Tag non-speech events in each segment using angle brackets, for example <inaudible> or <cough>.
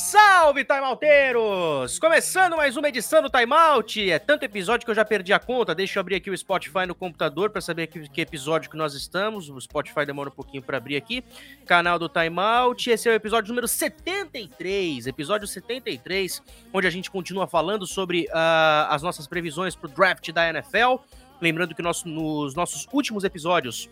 Salve, Timeouteiros! Começando mais uma edição do Timeout. É tanto episódio que eu já perdi a conta. Deixa eu abrir aqui o Spotify no computador para saber que, que episódio que nós estamos. O Spotify demora um pouquinho para abrir aqui. Canal do Timeout. Esse é o episódio número 73. Episódio 73, onde a gente continua falando sobre ah, as nossas previsões para o draft da NFL. Lembrando que nosso- nos nossos últimos episódios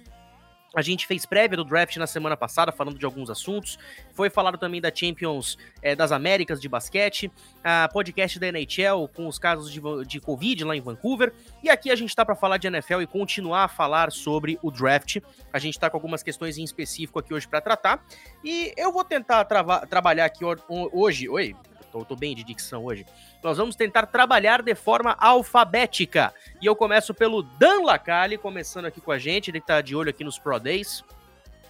a gente fez prévia do draft na semana passada, falando de alguns assuntos. Foi falado também da Champions eh, das Américas de basquete, a podcast da NHL com os casos de, de Covid lá em Vancouver. E aqui a gente tá para falar de NFL e continuar a falar sobre o draft. A gente tá com algumas questões em específico aqui hoje para tratar. E eu vou tentar trabalhar aqui ho- ho- hoje. Oi, tô, tô bem de dicção hoje. Nós vamos tentar trabalhar de forma alfabética. E eu começo pelo Dan Lacalle, começando aqui com a gente. Ele tá de olho aqui nos Pro Days.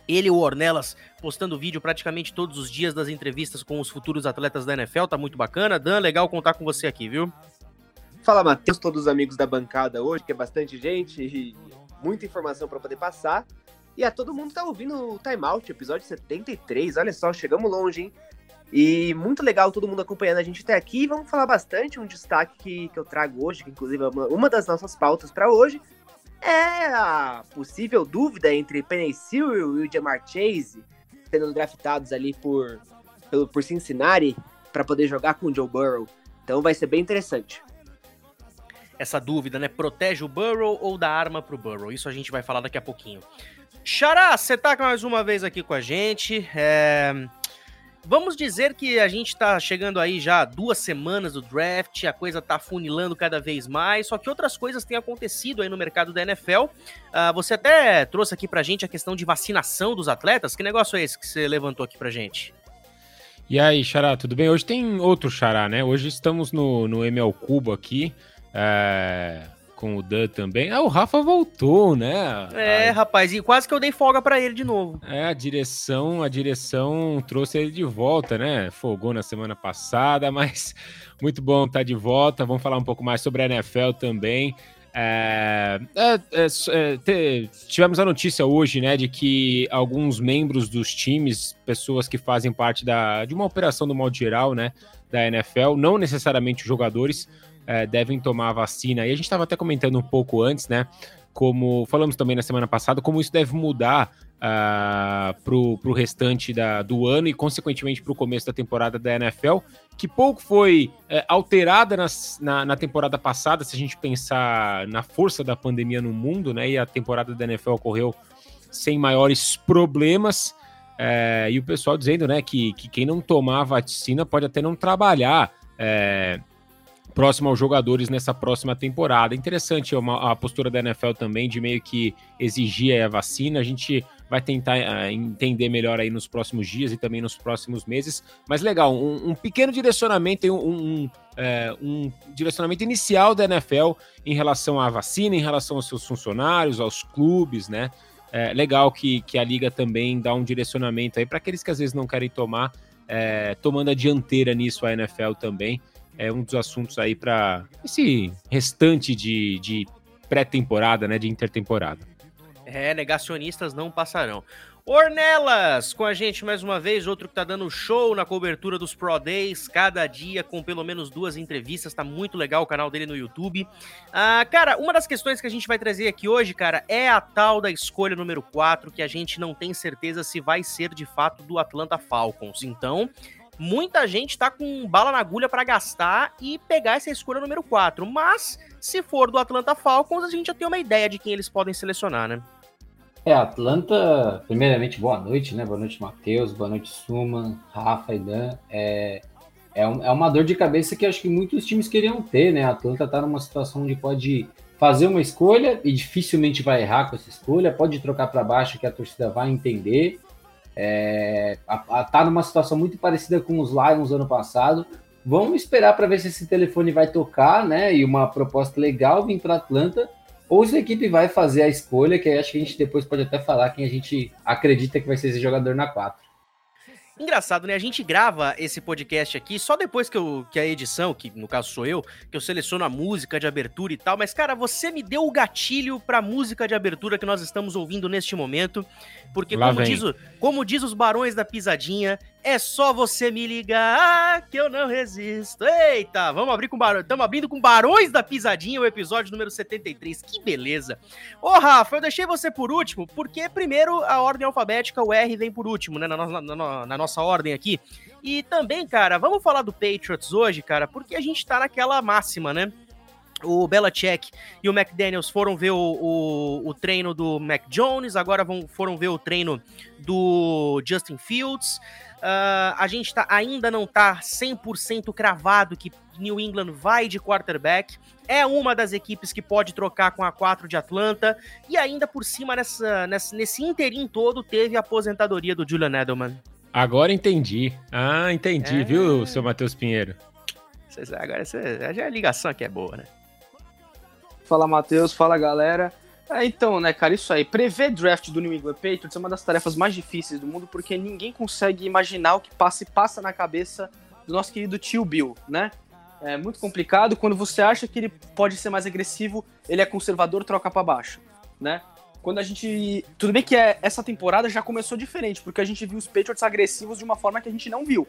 Ele e o Ornelas postando vídeo praticamente todos os dias das entrevistas com os futuros atletas da NFL. Tá muito bacana. Dan, legal contar com você aqui, viu? Fala, Matheus, todos os amigos da bancada hoje, que é bastante gente e muita informação para poder passar. E a todo mundo tá ouvindo o Time Out, episódio 73. Olha só, chegamos longe, hein? E muito legal todo mundo acompanhando a gente até aqui. Vamos falar bastante. Um destaque que, que eu trago hoje, que inclusive é uma, uma das nossas pautas para hoje, é a possível dúvida entre Penny e o Jamar Chase sendo draftados ali por, pelo, por Cincinnati para poder jogar com o Joe Burrow. Então vai ser bem interessante. Essa dúvida, né? Protege o Burrow ou dá arma pro Burrow? Isso a gente vai falar daqui a pouquinho. Xará, você tá mais uma vez aqui com a gente. É, Vamos dizer que a gente tá chegando aí já duas semanas do draft, a coisa tá funilando cada vez mais, só que outras coisas têm acontecido aí no mercado da NFL. Ah, você até trouxe aqui pra gente a questão de vacinação dos atletas. Que negócio é esse que você levantou aqui pra gente? E aí, Xará, tudo bem? Hoje tem outro Xará, né? Hoje estamos no, no ML Cubo aqui, é, com o Dan também. Ah, o Rafa voltou, né? É, A, rapaz, e quase que eu dei folga pra ele de novo. é, a direção, a direção trouxe ele de volta, né? Folgou na semana passada, mas <laughs> muito bom estar de volta. Vamos falar um pouco mais sobre a NFL também. É, é, é, é, tivemos a notícia hoje, né, de que alguns membros dos times, pessoas que fazem parte da, de uma operação do modo geral, né, da NFL, não necessariamente os jogadores, é, devem tomar a vacina. E a gente estava até comentando um pouco antes, né, como falamos também na semana passada, como isso deve mudar uh, pro, pro restante da, do ano e, consequentemente, pro começo da temporada da NFL, que pouco foi é, alterada nas- na, na temporada passada, se a gente pensar na força da pandemia no mundo, né? E a temporada da NFL ocorreu sem maiores problemas. é, e o pessoal dizendo, né, que, que quem não tomar a vacina pode até não trabalhar é, próximo aos jogadores nessa próxima temporada. Interessante uma- a postura da NFL também de meio que exigir aí a vacina. A gente vai tentar ah, entender melhor aí nos próximos dias e também nos próximos meses. Mas legal, um, um pequeno direcionamento, um, um, é, um direcionamento inicial da NFL em relação à vacina, em relação aos seus funcionários, aos clubes, né? É legal que, que a liga também dá um direcionamento aí para aqueles que às vezes não querem tomar, é, tomando a dianteira nisso a NFL também. É um dos assuntos aí para esse restante de, de pré-temporada, né? De intertemporada. É, negacionistas não passarão. Ornelas, com a gente mais uma vez, outro que tá dando show na cobertura dos Pro Days, cada dia com pelo menos duas entrevistas, tá muito legal o canal dele no YouTube. Ah, cara, uma das questões que a gente vai trazer aqui hoje, cara, é a tal da escolha número 4, que a gente não tem certeza se vai ser de fato do Atlanta Falcons. Então, muita gente tá com bala na agulha para gastar e pegar essa escolha número 4, mas se for do Atlanta Falcons, a gente já tem uma ideia de quem eles podem selecionar, né? É, Atlanta, primeiramente, boa noite, né? Boa noite, Matheus, boa noite, Suman, Rafa e Dan. É, é, um- é uma dor de cabeça que acho que muitos times queriam ter, né? Atlanta tá numa situação onde pode fazer uma escolha e dificilmente vai errar com essa escolha, pode trocar para baixo que a torcida vai entender. É, a, a, tá numa situação muito parecida com os Lions ano passado. Vamos esperar para ver se esse telefone vai tocar, né? E uma proposta legal vir para Atlanta ou se a equipe vai fazer a escolha, que acho que a gente depois pode até falar quem a gente acredita que vai ser esse jogador na 4. Engraçado, né? A gente grava esse podcast aqui só depois que, eu, que a edição, que no caso sou eu, que eu seleciono a música de abertura e tal. Mas, cara, você me deu o gatilho pra música de abertura que nós estamos ouvindo neste momento. Porque, Lá como vem. diz, o- como diz os barões da pisadinha, é só você me ligar que eu não resisto. Eita, vamos abrir com barões. Estamos abrindo com barões da pisadinha o episódio número 73. Que beleza. Ô, Rafa, eu deixei você por último, porque primeiro a ordem alfabética, o R vem por último, né? Na, na na nossa ordem aqui. E também, cara, vamos falar do Patriots hoje, cara, porque a gente tá naquela máxima, né? O Belichick e o McDaniels foram ver o, o, o treino do Mac Jones, agora vão, foram ver o treino do Justin Fields. Ah, a gente tá, ainda não tá 100% cravado que New England vai de quarterback. É uma das equipes que pode trocar com a 4 de Atlanta. E ainda por cima, nessa, nessa, nesse interim todo, teve a aposentadoria do Julian Edelman. Agora entendi. Ah, entendi, É. viu, seu Matheus Pinheiro? Agora cê- já a ligação aqui é boa, né? Fala, Matheus. Fala, galera. É, então, né, cara, isso aí. Prever draft do New England Patriots é uma das tarefas mais difíceis do mundo, porque ninguém consegue imaginar o que passa e passa na cabeça do nosso querido tio Bill, né? É muito complicado. Quando você acha que ele pode ser mais agressivo, ele é conservador, troca pra baixo, né? Quando a gente. Tudo bem que é, essa temporada já começou diferente, porque a gente viu os Patriots agressivos de uma forma que a gente não viu.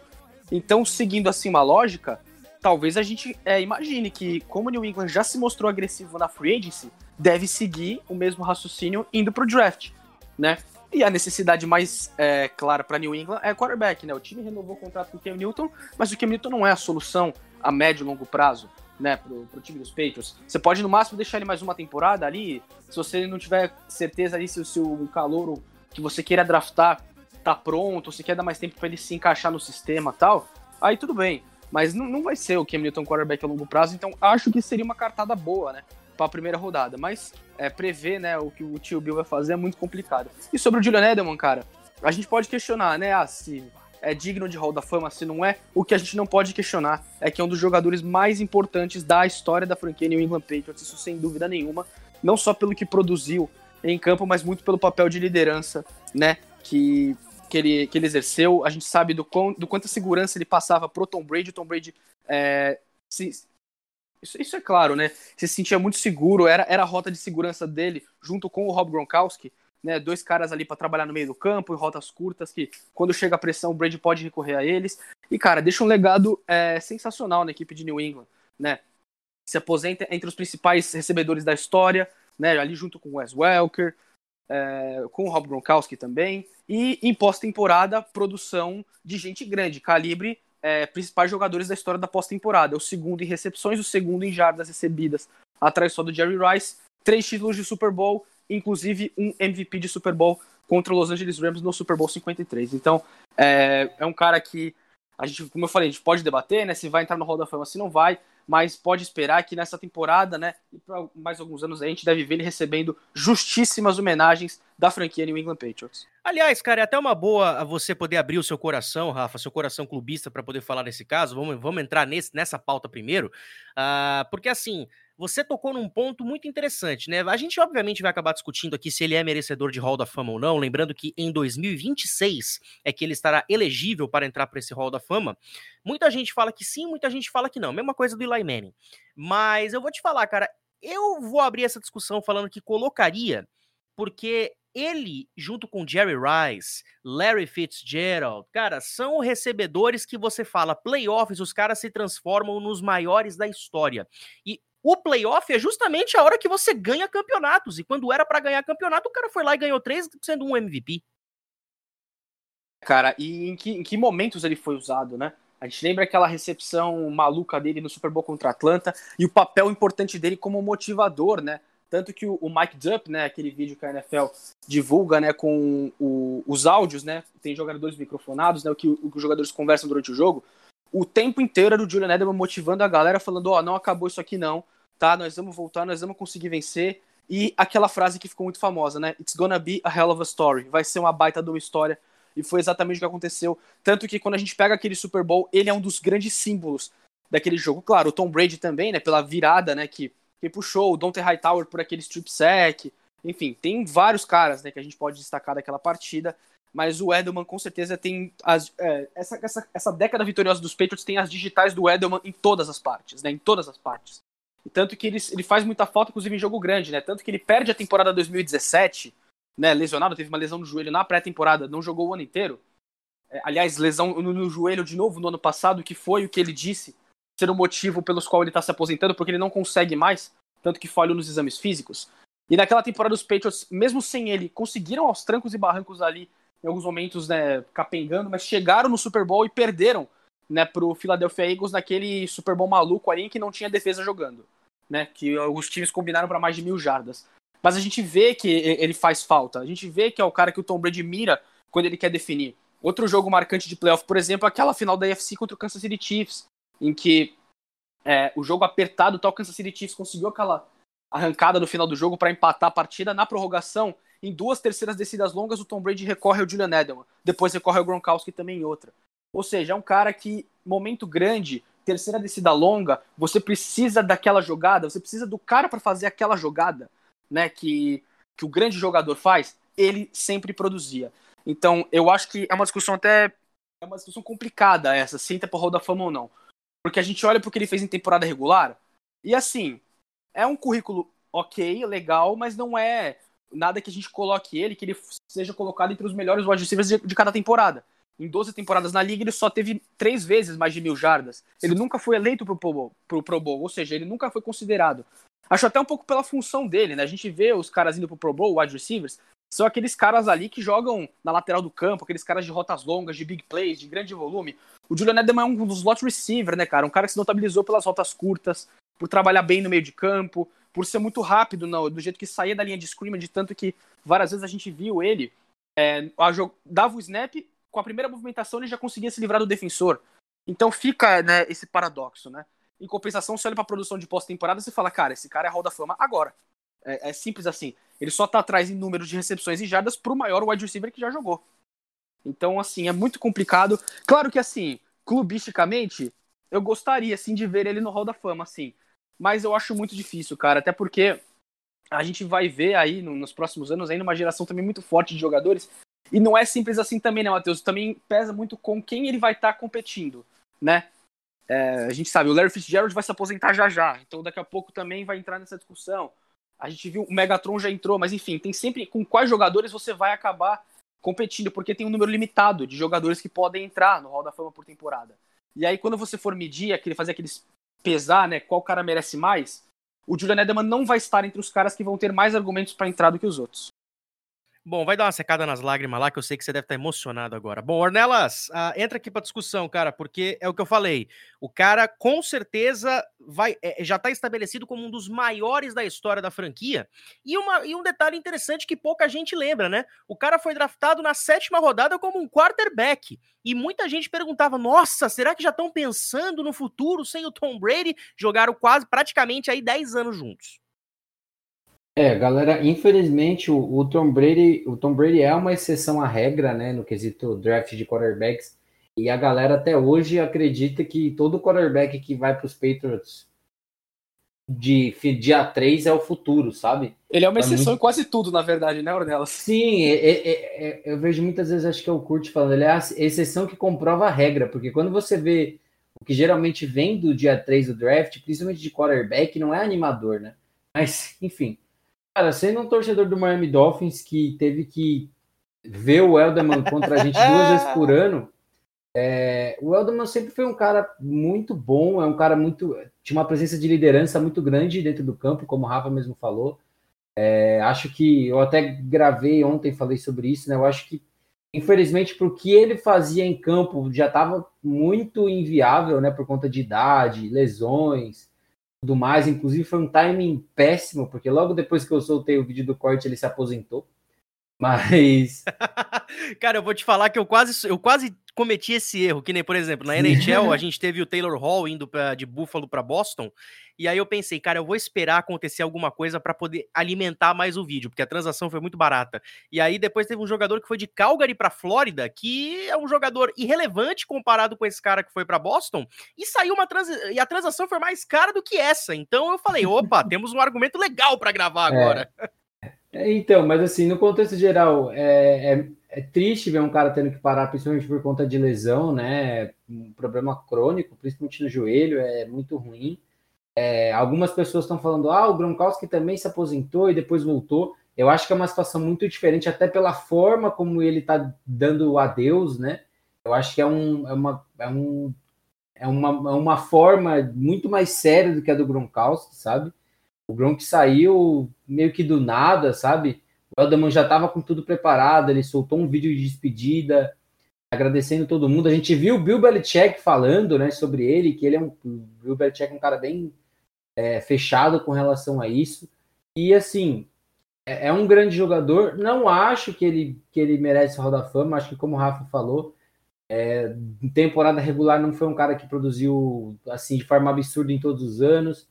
Então, seguindo assim uma lógica, talvez a gente é, imagine que, como o New England já se mostrou agressivo na free agency, deve seguir o mesmo raciocínio indo pro draft, né? E a necessidade mais é, clara para New England é quarterback, né? O time renovou o contrato com o Cam Newton, mas o Cam Newton não é a solução a médio e longo prazo, né, pro, pro time dos Patriots. Você pode, no máximo, deixar ele mais uma temporada ali, se você não tiver certeza ali se o seu calouro que você queira draftar tá pronto, se quer dar mais tempo para ele se encaixar no sistema tal, aí tudo bem. Mas não, não vai ser o Cam Newton quarterback a longo prazo, então acho que seria uma cartada boa, né? Pra primeira rodada. Mas é, prever né, o que o tio Bill vai fazer é muito complicado. E sobre o Julian Edelman, cara, a gente pode questionar, né? Ah, se é digno de Hall da Fama, se não é. O que a gente não pode questionar é que é um dos jogadores mais importantes da história da franquia New England Patriots, isso sem dúvida nenhuma. Não só pelo que produziu em campo, mas muito pelo papel de liderança, né? Que que ele, que ele exerceu, a gente sabe do, quão, do quanta segurança ele passava pro Tom Brady. O Tom Brady, é, se, isso, isso é claro, né? Se sentia muito seguro, era, era a rota de segurança dele, junto com o Rob Gronkowski, né? Dois caras ali para trabalhar no meio do campo, em rotas curtas, que quando chega a pressão, o Brady pode recorrer a eles. E, cara, deixa um legado é, sensacional na equipe de New England, né? Se aposenta entre os principais recebedores da história, né? Ali junto com o Wes Welker, é, com o Rob Gronkowski também. E em pós-temporada, produção de gente grande, calibre, é, principais jogadores da história da pós-temporada. O segundo em recepções, o segundo em jardas recebidas, atrás só do Jerry Rice. Três títulos de Super Bowl, inclusive um MVP de Super Bowl contra os Los Angeles Rams no Super Bowl 53. Então, é, é um cara que a gente, como eu falei, a gente pode debater, né, se vai entrar no Hall da Fama, se não vai, mas pode esperar que nessa temporada, né, e por mais alguns anos a gente deve ver ele recebendo justíssimas homenagens da franquia New England Patriots. Aliás, cara, é até uma boa você poder abrir o seu coração, Rafa, seu coração clubista, para poder falar nesse caso. Vamos, vamos entrar nesse, nessa pauta primeiro, uh, porque assim. Você tocou num ponto muito interessante, né? A gente, obviamente, vai acabar discutindo aqui se ele é merecedor de Hall da Fama ou não. Lembrando que em 2026 é que ele estará elegível para entrar para esse Hall da Fama. Muita gente fala que sim, muita gente fala que não. Mesma coisa do Eli Manning. Mas eu vou te falar, cara, eu vou abrir essa discussão falando que colocaria, porque ele, junto com Jerry Rice, Larry Fitzgerald, cara, são recebedores que você fala, playoffs, os caras se transformam nos maiores da história. E o playoff é justamente a hora que você ganha campeonatos. E quando era para ganhar campeonato, o cara foi lá e ganhou três, sendo um MVP. Cara, e em que, em que momentos ele foi usado, né? A gente lembra aquela recepção maluca dele no Super Bowl contra Atlanta e o papel importante dele como motivador, né? Tanto que o, Mike Dupp, né, aquele vídeo que a NFL divulga, né, com o, os áudios, né, tem jogadores microfonados, né, o que, o que os jogadores conversam durante o jogo, o tempo inteiro era o Julian Edelman motivando a galera, falando, ó, oh, não acabou isso aqui não, tá, nós vamos voltar, nós vamos conseguir vencer, e aquela frase que ficou muito famosa, né, it's gonna be a hell of a story, vai ser uma baita de uma história, e foi exatamente o que aconteceu, tanto que quando a gente pega aquele Super Bowl, ele é um dos grandes símbolos daquele jogo, claro, o Tom Brady também, né, pela virada, né, que que puxou o Dante Hightower por aquele strip sack. Enfim, tem vários caras né, que a gente pode destacar daquela partida. Mas o Edelman com certeza tem as, é, essa, essa, essa década vitoriosa dos Patriots tem as digitais do Edelman em todas as partes, né? Em todas as partes. E tanto que ele, ele faz muita falta, inclusive em jogo grande, né? Tanto que ele perde a temporada 2017, né? Lesionado, teve uma lesão no joelho na pré-temporada, não jogou o ano inteiro. É, aliás, lesão no, no, joelho de novo no ano passado, que foi o que ele disse ser o motivo pelos qual ele está se aposentando, porque ele não consegue mais, tanto que falhou nos exames físicos. E naquela temporada os Patriots, mesmo sem ele, conseguiram aos trancos e barrancos ali em alguns momentos, né, capengando, mas chegaram no Super Bowl e perderam, né, pro Philadelphia Eagles naquele Super Bowl maluco ali que não tinha defesa jogando, né, que os times combinaram para mais de mil jardas. Mas a gente vê que ele faz falta, a gente vê que é o cara que o Tom Brady mira quando ele quer definir. Outro jogo marcante de playoff, por exemplo, é aquela final da AFC contra o Kansas City Chiefs, em que é, o jogo apertado, tal Kansas City Chiefs conseguiu aquela arrancada no final do jogo para empatar a partida na prorrogação em duas terceiras descidas longas, o Tom Brady recorre ao Julian Edelman. Depois recorre ao Gronkowski também em outra. Ou seja, é um cara que, momento grande, terceira descida longa, você precisa daquela jogada, você precisa do cara para fazer aquela jogada, né, que, que o grande jogador faz, ele sempre produzia. Então, eu acho que é uma discussão até é uma discussão complicada essa, se entra para da fama ou não. Porque a gente olha pro que ele fez em temporada regular, e assim, é um currículo ok, legal, mas não é nada que a gente coloque ele, que ele seja colocado entre os melhores wide receivers de, de cada temporada. Em 12 temporadas na liga, ele só teve três vezes mais de mil jardas. Ele nunca foi eleito pro Pro pro Pro Bowl ou seja, ele nunca foi considerado. Acho até um pouco pela função dele, né? A gente vê os caras indo pro Pro Bowl, wide receivers, são aqueles caras ali que jogam na lateral do campo, aqueles caras de rotas longas, de big plays, de grande volume. O Julian Edelman é um dos slot receiver, né, cara? Um cara que se notabilizou pelas rotas curtas, por trabalhar bem no meio de campo, por ser muito rápido no, do jeito que saía da linha de scrimmage, tanto que várias vezes a gente viu ele é, dava o snap, com a primeira movimentação ele já conseguia se livrar do defensor. Então fica né, esse paradoxo, né? Em compensação, você olha pra produção de pós-temporada e fala, cara, esse cara é Hall da Fama agora. É, é, simples assim. Ele só tá atrás em número de recepções e jardas pro maior wide receiver que já jogou. Então, assim, é muito complicado. Claro que, assim, clubisticamente, eu gostaria, assim, de ver ele no Hall da Fama, assim mas eu acho muito difícil, cara, até porque a gente vai ver aí no, nos próximos anos ainda uma geração também muito forte de jogadores. E não é simples assim também, né, Matheus? Também pesa muito com quem ele vai estar tá competindo, né? É, a gente sabe, o Larry Fitzgerald vai se aposentar já já, então daqui a pouco também vai entrar nessa discussão. A gente viu, o Megatron já entrou, mas enfim, tem sempre com quais jogadores você vai acabar competindo, porque tem um número limitado de jogadores que podem entrar no Hall da Fama por temporada. E aí, quando você for medir, aquele, fazer aqueles pesar, né, qual cara merece mais, o Julian Edelman não vai estar entre os caras que vão ter mais argumentos para entrar do que os outros. Bom, vai dar uma secada nas lágrimas lá, que eu sei que você deve estar emocionado agora. Bom, Ornelas, uh, entra aqui para discussão, cara, porque é o que eu falei. O cara, com certeza, vai é, já está estabelecido como um dos maiores da história da franquia. E, uma, e um detalhe interessante que pouca gente lembra, né? O cara foi draftado na sétima rodada como um quarterback. E muita gente perguntava: nossa, será que já estão pensando no futuro sem o Tom Brady? Jogaram quase, praticamente aí 10 anos juntos. É, galera, infelizmente o, o, Tom Brady, o Tom Brady é uma exceção à regra, né, no quesito draft de quarterbacks. E a galera até hoje acredita que todo quarterback que vai para os Patriots de dia 3 é o futuro, sabe? Ele é uma é exceção muito... em quase tudo, na verdade, né, Ornelas? Sim, é, é, é, eu vejo muitas vezes, acho que é o Kurt falando, ele é a exceção que comprova a regra, porque quando você vê o que geralmente vem do dia 3 do draft, principalmente de quarterback, não é animador, né? Mas, <laughs> enfim. Cara, sendo um torcedor do Miami Dolphins que teve que ver o Elderman contra a gente duas vezes por <laughs> ano, é, o Elderman sempre foi um cara muito bom, é um cara muito. tinha uma presença de liderança muito grande dentro do campo, como o Rafa mesmo falou. É, acho que eu até gravei ontem, falei sobre isso, né? Eu acho que, infelizmente, para o que ele fazia em campo já estava muito inviável, né? Por conta de idade, lesões tudo mais. Inclusive, foi um timing péssimo, porque logo depois que eu soltei o vídeo do corte, ele se aposentou. Mas. <laughs> Cara, eu vou te falar que eu quase, eu quase cometi esse erro, que nem, por exemplo, na NHL a <laughs> gente teve o Taylor Hall indo pra, de Buffalo para Boston, e aí eu pensei, cara, eu vou esperar acontecer alguma coisa para poder alimentar mais o vídeo, porque a transação foi muito barata. E aí depois teve um jogador que foi de Calgary para Flórida, que é um jogador irrelevante comparado com esse cara que foi para Boston, e saiu uma trans... e a transação foi mais cara do que essa. Então eu falei, opa, <laughs> temos um argumento legal para gravar é. agora. É. Então, mas assim, no contexto geral, é, é, é, triste ver um cara tendo que parar, principalmente por conta de lesão, né? Um problema crônico, principalmente no joelho, é muito ruim. É, algumas pessoas estão falando, ah, o Gronkowski também se aposentou e depois voltou. Eu acho que é uma situação muito diferente, até pela forma como ele está dando o adeus, né? Eu acho que é, um, é, uma, é, um, é, uma, é uma forma muito mais séria do que a do Gronkowski, sabe? O Gronk saiu meio que do nada, sabe? O Elderman já estava com tudo preparado, ele soltou um vídeo de despedida, agradecendo todo mundo. A gente viu o Bill Belichick falando né, sobre ele, que ele é um. Bill Belichick é um cara bem é, fechado com relação a isso. E assim, é, é, um grande jogador. Não acho que ele, que ele merece o Hall da Fama. Acho que, como o Rafa falou, é, em temporada regular não foi um cara que produziu assim de forma absurda em todos os anos.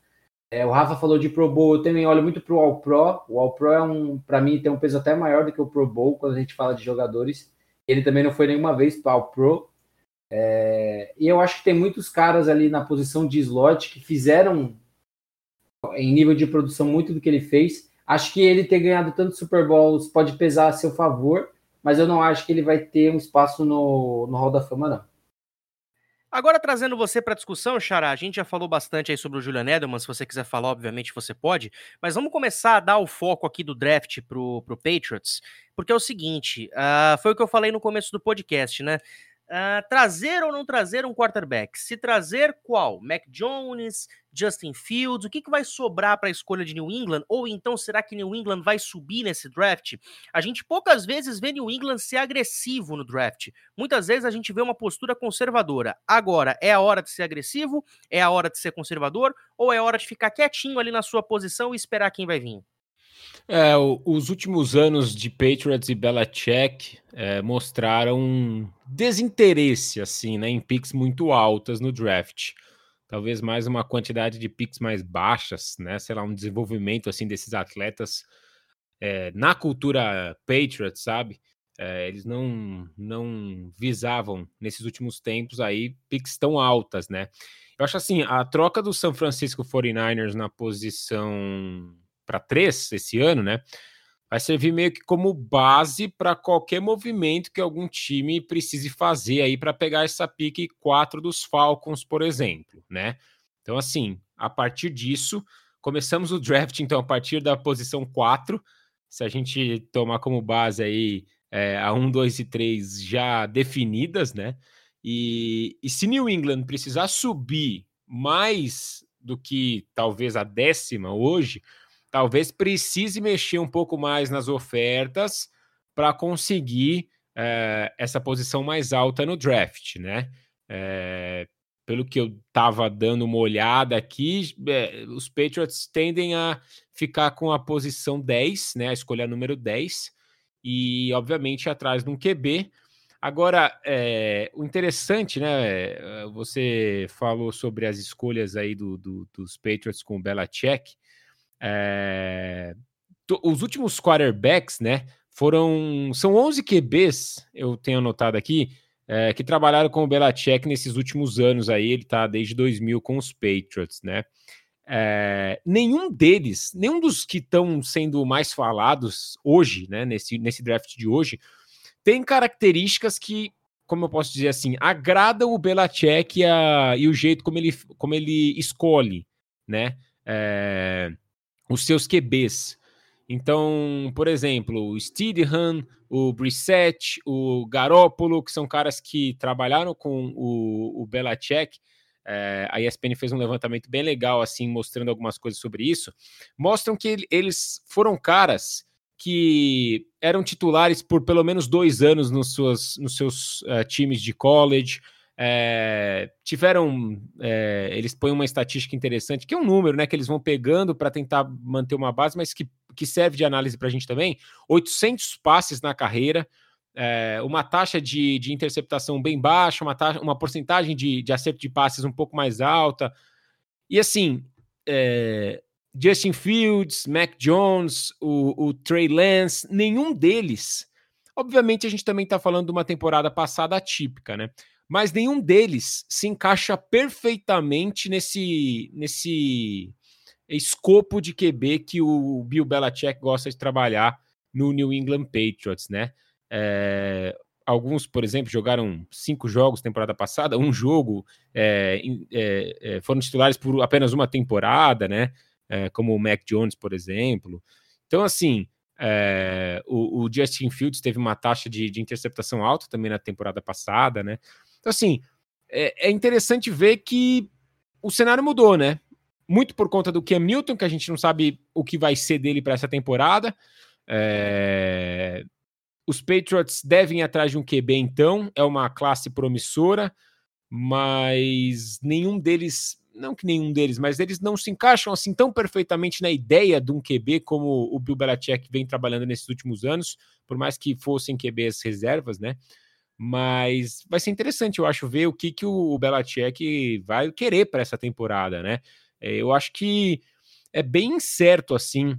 É, o Rafa falou de Pro Bowl, eu também olho muito pro All Pro. O All Pro é um, para mim, tem um peso até maior do que o Pro Bowl quando a gente fala de jogadores. Ele também não foi nenhuma vez para All Pro. É, e eu acho que tem muitos caras ali na posição de slot que fizeram em nível de produção muito do que ele fez. Acho que ele ter ganhado tantos Super Bowls pode pesar a seu favor, mas eu não acho que ele vai ter um espaço no, no Hall da Fama, não. Agora, trazendo você para a discussão, Xará, a gente já falou bastante aí sobre o Julian Edelman, se você quiser falar, obviamente você pode, mas vamos começar a dar o foco aqui do draft pro, pro Patriots, porque é o seguinte, uh, foi o que eu falei no começo do podcast, né? Uh, trazer ou não trazer um quarterback? Se trazer, qual? Mac Jones, Justin Fields? O que, que vai sobrar para a escolha de New England? Ou então será que New England vai subir nesse draft? A gente poucas vezes vê New England ser agressivo no draft. Muitas vezes a gente vê uma postura conservadora. Agora, é a hora de ser agressivo? É a hora de ser conservador? Ou é a hora de ficar quietinho ali na sua posição e esperar quem vai vir? É, os últimos anos de Patriots e Belichick é, mostraram desinteresse assim, né, em picks muito altas no draft. Talvez mais uma quantidade de picks mais baixas, né? Sei lá, um desenvolvimento assim desses atletas é, na cultura Patriots, sabe? É, eles não não visavam nesses últimos tempos aí picks tão altas, né? Eu acho assim, a troca do San Francisco 49ers na posição para três esse ano, né? Vai servir meio que como base para qualquer movimento que algum time precise fazer aí para pegar essa pique 4 dos Falcons, por exemplo, né? Então, assim, a partir disso, começamos o draft, então, a partir da posição 4. Se a gente tomar como base aí é, a 1, 2 e 3 já definidas, né? E, e se New England precisar subir mais do que talvez a décima hoje, talvez precise mexer um pouco mais nas ofertas para conseguir é, essa posição mais alta no draft, né? É, pelo que eu estava dando uma olhada aqui, é, os Patriots tendem a ficar com a posição 10, né? A escolha número 10, e obviamente atrás de um QB. Agora, o interessante, né? Você falou sobre as escolhas aí do, do, dos Patriots com o Belichick. É, os últimos quarterbacks, né? Foram. São 11 QBs, eu tenho anotado aqui, é, que trabalharam com o Belichick nesses últimos anos aí. Ele tá desde 2000 com os Patriots, né? É, nenhum deles, nenhum dos que estão sendo mais falados hoje, né, nesse, nesse draft de hoje, tem características que, como eu posso dizer assim, agradam o Belichick e, a, e o jeito como ele, como ele escolhe, né? É, os seus QBs. Então, por exemplo, o Steedham, o Brissett, o Garópolo, que são caras que trabalharam com o, o Belichick. É, a ESPN fez um levantamento bem legal, assim, mostrando algumas coisas sobre isso. Mostram que eles foram caras que eram titulares por pelo menos dois anos nos, suas, nos seus uh, times de college, é, tiveram, é, eles põem uma estatística interessante, que é um número né, que eles vão pegando para tentar manter uma base, mas que, que serve de análise para a gente também. 800 passes na carreira, é, uma taxa de, de interceptação bem baixa, uma, taxa, uma porcentagem de, de acerto de passes um pouco mais alta. E assim, Justin Fields, Mac Jones, o, o Trey Lance, nenhum deles. Obviamente, a gente também está falando de uma temporada passada atípica, né? Mas nenhum deles se encaixa perfeitamente nesse, nesse escopo de QB que o Bill Belichick gosta de trabalhar no New England Patriots, né? É, alguns, por exemplo, jogaram cinco jogos temporada passada, um jogo é, é, é, foram titulares por apenas uma temporada, né? É, como o Mac Jones, por exemplo. Então, assim, é, o, o, Justin Fields teve uma taxa de, de, interceptação alta também na temporada passada, né? Então, assim, é, interessante ver que o cenário mudou, né? Muito por conta do Cam Newton, que a gente não sabe o que vai ser dele para essa temporada. É... Os Patriots devem ir atrás de um QB, então. É uma classe promissora, mas nenhum deles. Não que nenhum deles, mas eles não se encaixam assim tão perfeitamente na ideia de um QB como o Bill Belichick vem trabalhando nesses últimos anos, por mais que fossem QBs reservas, né? Mas vai ser interessante, eu acho, ver o que, que o Belichick vai querer para essa temporada, né? É, eu acho que é bem certo assim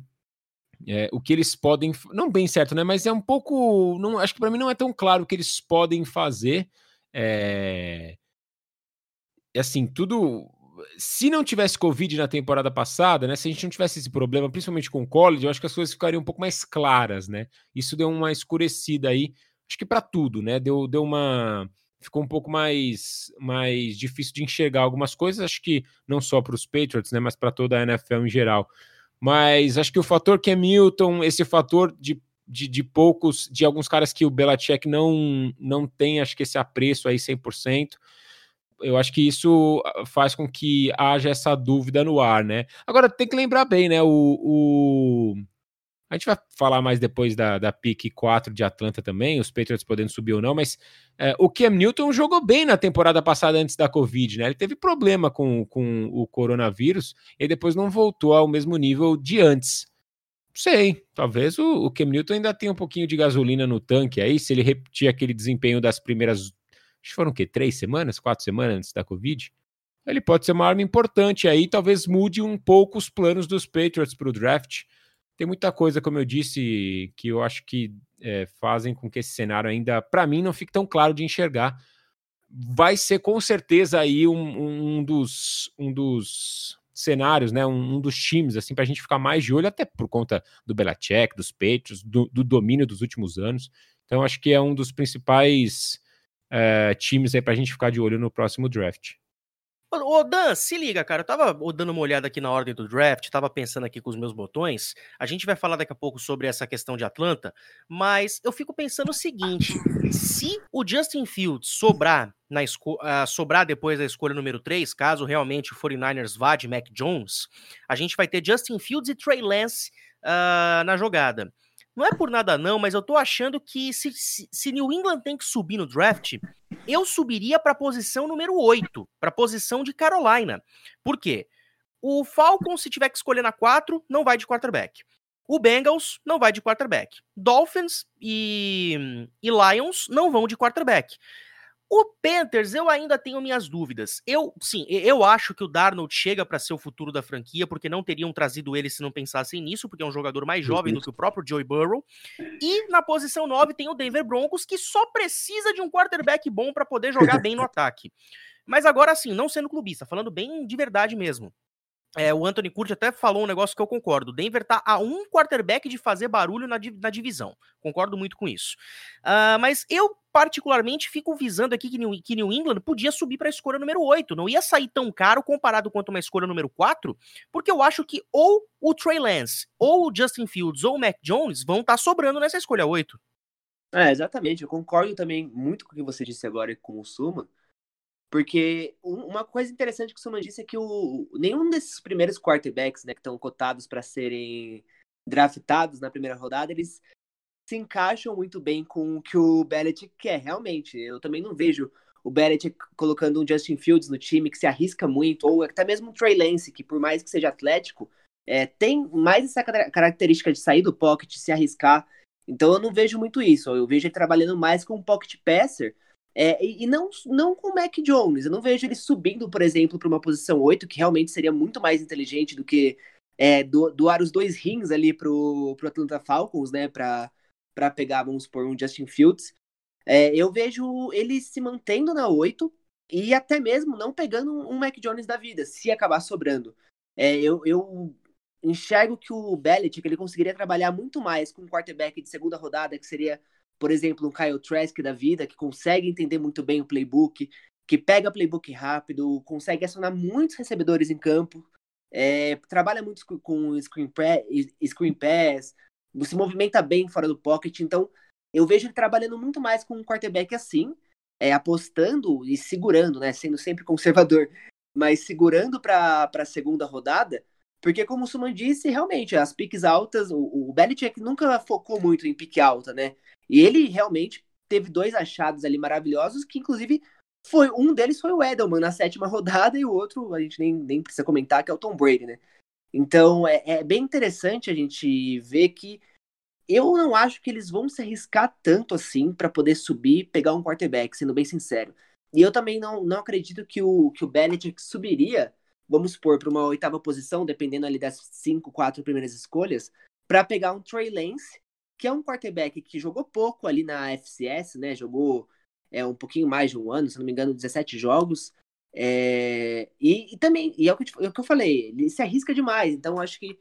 é, o que eles podem. Não bem certo, né? Mas é um pouco. Não, acho que para mim não é tão claro o que eles podem fazer. É, assim, tudo. Se não tivesse Covid na temporada passada, né? Se a gente não tivesse esse problema, principalmente com o college, eu acho que as coisas ficariam um pouco mais claras, né? Isso deu uma escurecida aí, acho que para tudo, né? Deu, deu uma ficou um pouco mais, mais difícil de enxergar algumas coisas, acho que não só para os Patriots, né, mas para toda a NFL em geral. Mas acho que o fator que é Milton, esse fator de, de, de, poucos, de alguns caras que o Belichick não, não tem, acho que esse apreço aí 100%, eu acho que isso ah, faz com que haja essa dúvida no ar, né? Agora tem que lembrar bem, né? O, o a gente vai falar mais depois da, da pick 4 de Atlanta também, os Patriots podendo subir ou não, mas é, o Cam Newton jogou bem na temporada passada antes da Covid, né? Ele teve problema com, com o coronavírus e depois não voltou ao mesmo nível de antes. Sei, talvez o, o Cam Newton ainda tenha um pouquinho de gasolina no tanque aí, se ele repetir aquele desempenho das primeiras, acho que foram o quê? Três semanas, quatro semanas antes da Covid? Ele pode ser uma arma importante aí, talvez mude um pouco os planos dos Patriots para o draft tem muita coisa, como eu disse, que eu acho que é, fazem com que esse cenário ainda, para mim, não fique tão claro de enxergar. Vai ser com certeza aí um, um dos, um dos cenários, né? Um, um dos times, assim, para a gente ficar mais de olho, até por conta do Belichick, dos Patriots, do, do domínio dos últimos anos. Então, acho que é um dos principais é, times aí para a gente ficar de olho no próximo draft. Ô, Dan, se liga, cara. Eu tava dando uma olhada aqui na ordem do draft, tava pensando aqui com os meus botões. A gente vai falar daqui a pouco sobre essa questão de Atlanta, mas eu fico pensando o seguinte: se o Justin Fields sobrar, na uh, sobrar depois da escolha número 3, caso realmente o 49ers vá de Mac Jones, a gente vai ter Justin Fields e Trey Lance uh, na jogada. Não é por nada não, mas eu tô achando que se, se, se New England tem que subir no draft, eu subiria para a posição número 8, para a posição de Carolina. Por quê? O Falcon, se tiver que escolher na 4, não vai de quarterback. O Bengals não vai de quarterback. Dolphins e, e Lions não vão de quarterback. O Panthers, eu ainda tenho minhas dúvidas. Eu, sim, eu acho que o Darnold chega para ser o futuro da franquia, porque não teriam trazido ele se não pensassem nisso, porque é um jogador mais jovem do que o próprio Joey Burrow. E na posição 9 tem o Denver Broncos, que só precisa de um quarterback bom para poder jogar bem no <laughs> ataque. Mas agora sim, não sendo clubista, falando bem de verdade mesmo. É, o Anthony Curti até falou um negócio que eu concordo. Denver tá a um quarterback de fazer barulho na, na divisão. Concordo muito com isso. Uh, mas eu, particularmente, fico visando aqui que New, que New England podia subir para a escolha número 8. Não ia sair tão caro comparado quanto uma escolha número 4, porque eu acho que ou o Trey Lance, ou o Justin Fields, ou o Mac Jones vão estar tá sobrando nessa escolha 8. É, exatamente. Eu concordo também muito com o que você disse agora com o Suma. Porque uma coisa interessante que o Suman disse é que o, nenhum desses primeiros quarterbacks né, que estão cotados para serem draftados na primeira rodada, eles se encaixam muito bem com o que o Belichick quer, realmente. Eu também não vejo o Belichick colocando um Justin Fields no time que se arrisca muito, ou até mesmo um Trey Lance, que por mais que seja atlético, é, tem mais essa característica de sair do pocket, se arriscar. Então eu não vejo muito isso. Eu vejo ele trabalhando mais com um pocket passer, é, e, e não, não com o Mac Jones. Eu não vejo ele subindo, por exemplo, para uma posição 8, que realmente seria muito mais inteligente do que é, do, doar os dois rings ali pro, pro Atlanta Falcons, né? Para pegar, vamos supor, um Justin Fields. É, eu vejo ele se mantendo na 8 e até mesmo não pegando um Mac Jones da vida, se acabar sobrando. É, eu, eu enxergo que o Belichick ele conseguiria trabalhar muito mais com um quarterback de segunda rodada, que seria por exemplo, um Kyle Trask da vida, que consegue entender muito bem o playbook, que pega playbook rápido, consegue acionar muitos recebedores em campo, é, trabalha muito com screen, screen pass, se movimenta bem fora do pocket, então eu vejo ele trabalhando muito mais com um quarterback assim, é, apostando e segurando, né, sendo sempre conservador, mas segurando para a segunda rodada, porque como o Suman disse, realmente, as piques altas, o, o Belichick nunca focou muito em pique alta, né, e ele realmente teve dois achados ali maravilhosos, que inclusive foi um deles foi o Edelman na sétima rodada e o outro a gente nem, nem precisa comentar que é o Tom Brady, né? Então é, é bem interessante a gente ver que eu não acho que eles vão se arriscar tanto assim para poder subir, pegar um quarterback, sendo bem sincero. E eu também não, não acredito que o que o Belichick subiria, vamos supor, para uma oitava posição, dependendo ali das cinco, quatro primeiras escolhas, para pegar um Trey Lance, que é um quarterback que jogou pouco ali na FCS, né? Jogou é, um pouquinho mais de um ano, se não me engano, 17 jogos. É, e, e, também, e é o, que, é o que eu falei, ele se arrisca demais, então acho que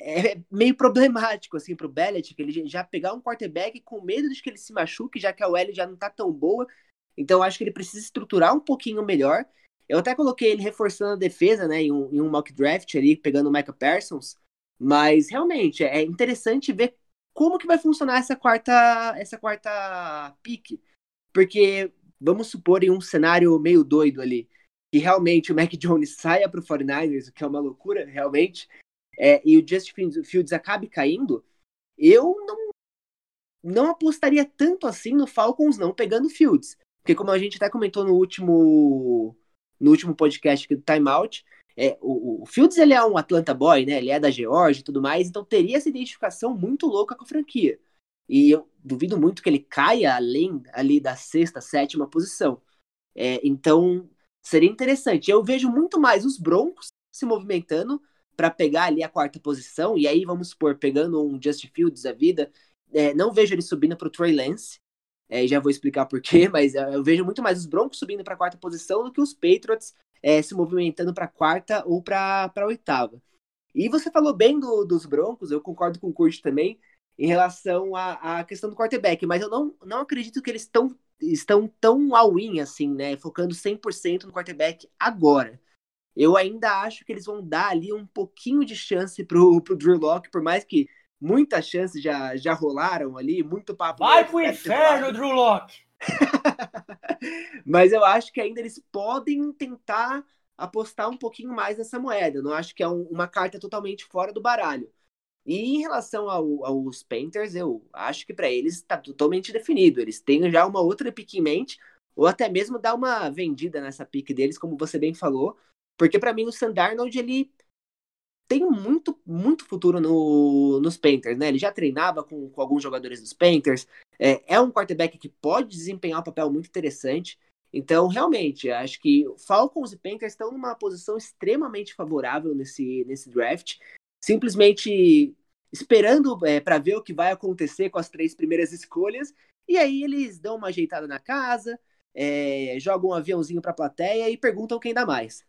é meio problemático assim pro Bellet, que ele já pegar um quarterback com medo de que ele se machuque, já que a OL já não tá tão boa. Então acho que ele precisa estruturar um pouquinho melhor. Eu até coloquei ele reforçando a defesa, né, em um, em um mock draft ali, pegando o Micah Parsons, mas realmente é interessante ver como que vai funcionar essa quarta essa quarta pick porque vamos supor em um cenário meio doido ali, que realmente o Mac Jones <laughs> saia para o 49ers, o que é uma loucura, realmente, é, e o Justin Fields acabe caindo, eu não, não apostaria tanto assim no Falcons não pegando Fields. Porque como a gente até comentou no último no último podcast aqui do Timeout, é, o, o, Fields ele é um Atlanta Boy, né? Ele é da Georgia e tudo mais, então teria essa identificação muito louca com a franquia. E eu duvido muito que ele caia além ali da sexta, sétima posição. É, então, seria interessante. Eu vejo muito mais os Broncos se movimentando para pegar ali a quarta posição, e aí vamos supor, pegando um Justin Fields da vida, é, não vejo ele subindo para o Trey Lance, é, já vou explicar por quê, <laughs> mas eu vejo muito mais os Broncos subindo para a quarta posição do que os Patriots é, se movimentando para a quarta ou para a oitava. E você falou bem do, dos Broncos, eu concordo com o Kurt também em relação à, à questão do quarterback, mas eu não, não acredito que eles tão, estão tão all-in assim, né? Focando 100% no quarterback agora. Eu ainda acho que eles vão dar ali um pouquinho de chance pro, pro Drew Locke, por mais que muitas chances já, já rolaram ali, muito papo. Vai pro inferno, Drew Locke! <laughs> mas eu acho que ainda eles podem tentar apostar um pouquinho mais nessa moeda. Eu não acho que é um, uma carta totalmente fora do baralho. E em relação ao, aos Panthers, eu acho que para eles está totalmente definido. Eles têm já uma outra pique em mente, ou até mesmo dar uma vendida nessa pique deles, como você bem falou. Porque para mim o Sandarnold, ele tem muito, muito futuro no, nos Panthers, né? Ele já treinava com, com alguns jogadores dos Panthers. É, é um quarterback que pode desempenhar um papel muito interessante. Então, realmente, acho que Falcons e Panthers estão numa posição extremamente favorável nesse, nesse draft simplesmente esperando é, para ver o que vai acontecer com as três primeiras escolhas. E aí eles dão uma ajeitada na casa, é, jogam um aviãozinho para a plateia e perguntam quem dá mais.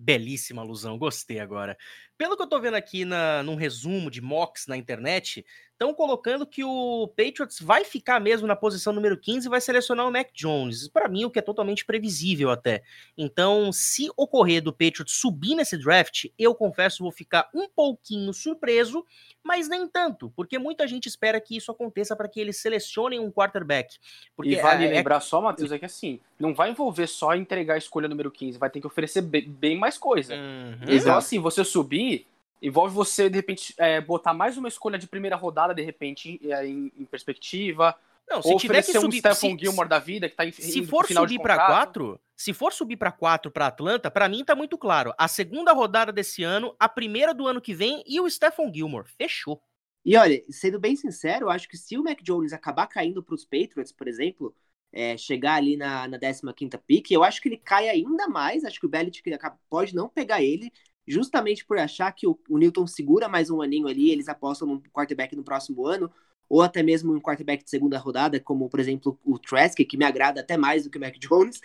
Belíssima alusão, gostei agora. Pelo que eu tô vendo aqui na, num resumo de mocks na internet, estão colocando que o Patriots vai ficar mesmo na posição número 15 e vai selecionar o Mac Jones. Para mim, o que é totalmente previsível até. Então, se ocorrer do Patriots subir nesse draft, eu confesso, vou ficar um pouquinho surpreso, mas nem tanto, porque muita gente espera que isso aconteça para que eles selecionem um quarterback. Porque e vale é, lembrar é... só, Matheus, é que assim, não vai envolver só entregar a escolha número 15, vai ter que oferecer bem, mais coisa. Uhum. Então, assim, você subir envolve você, de repente, é, botar mais uma escolha de primeira rodada, de repente, é, em, em perspectiva. Não, se ou tiver que subir, um Stephen Gilmore da vida que tá em, Se for subir para quatro, se for subir para quatro para Atlanta, para mim tá muito claro. A segunda rodada desse ano, a primeira do ano que vem e o Stephen Gilmore. Fechou. E olha, sendo bem sincero, eu acho que se o Mac Jones acabar caindo para os Patriots, por exemplo, é, chegar ali na, na 15 pick, eu acho que ele cai ainda mais. Acho que o Belichick pode não pegar ele, justamente por achar que o, o Newton segura mais um aninho ali, eles apostam no quarterback no próximo ano, ou até mesmo um quarterback de segunda rodada, como, por exemplo, o Trask, que me agrada até mais do que o Mac Jones,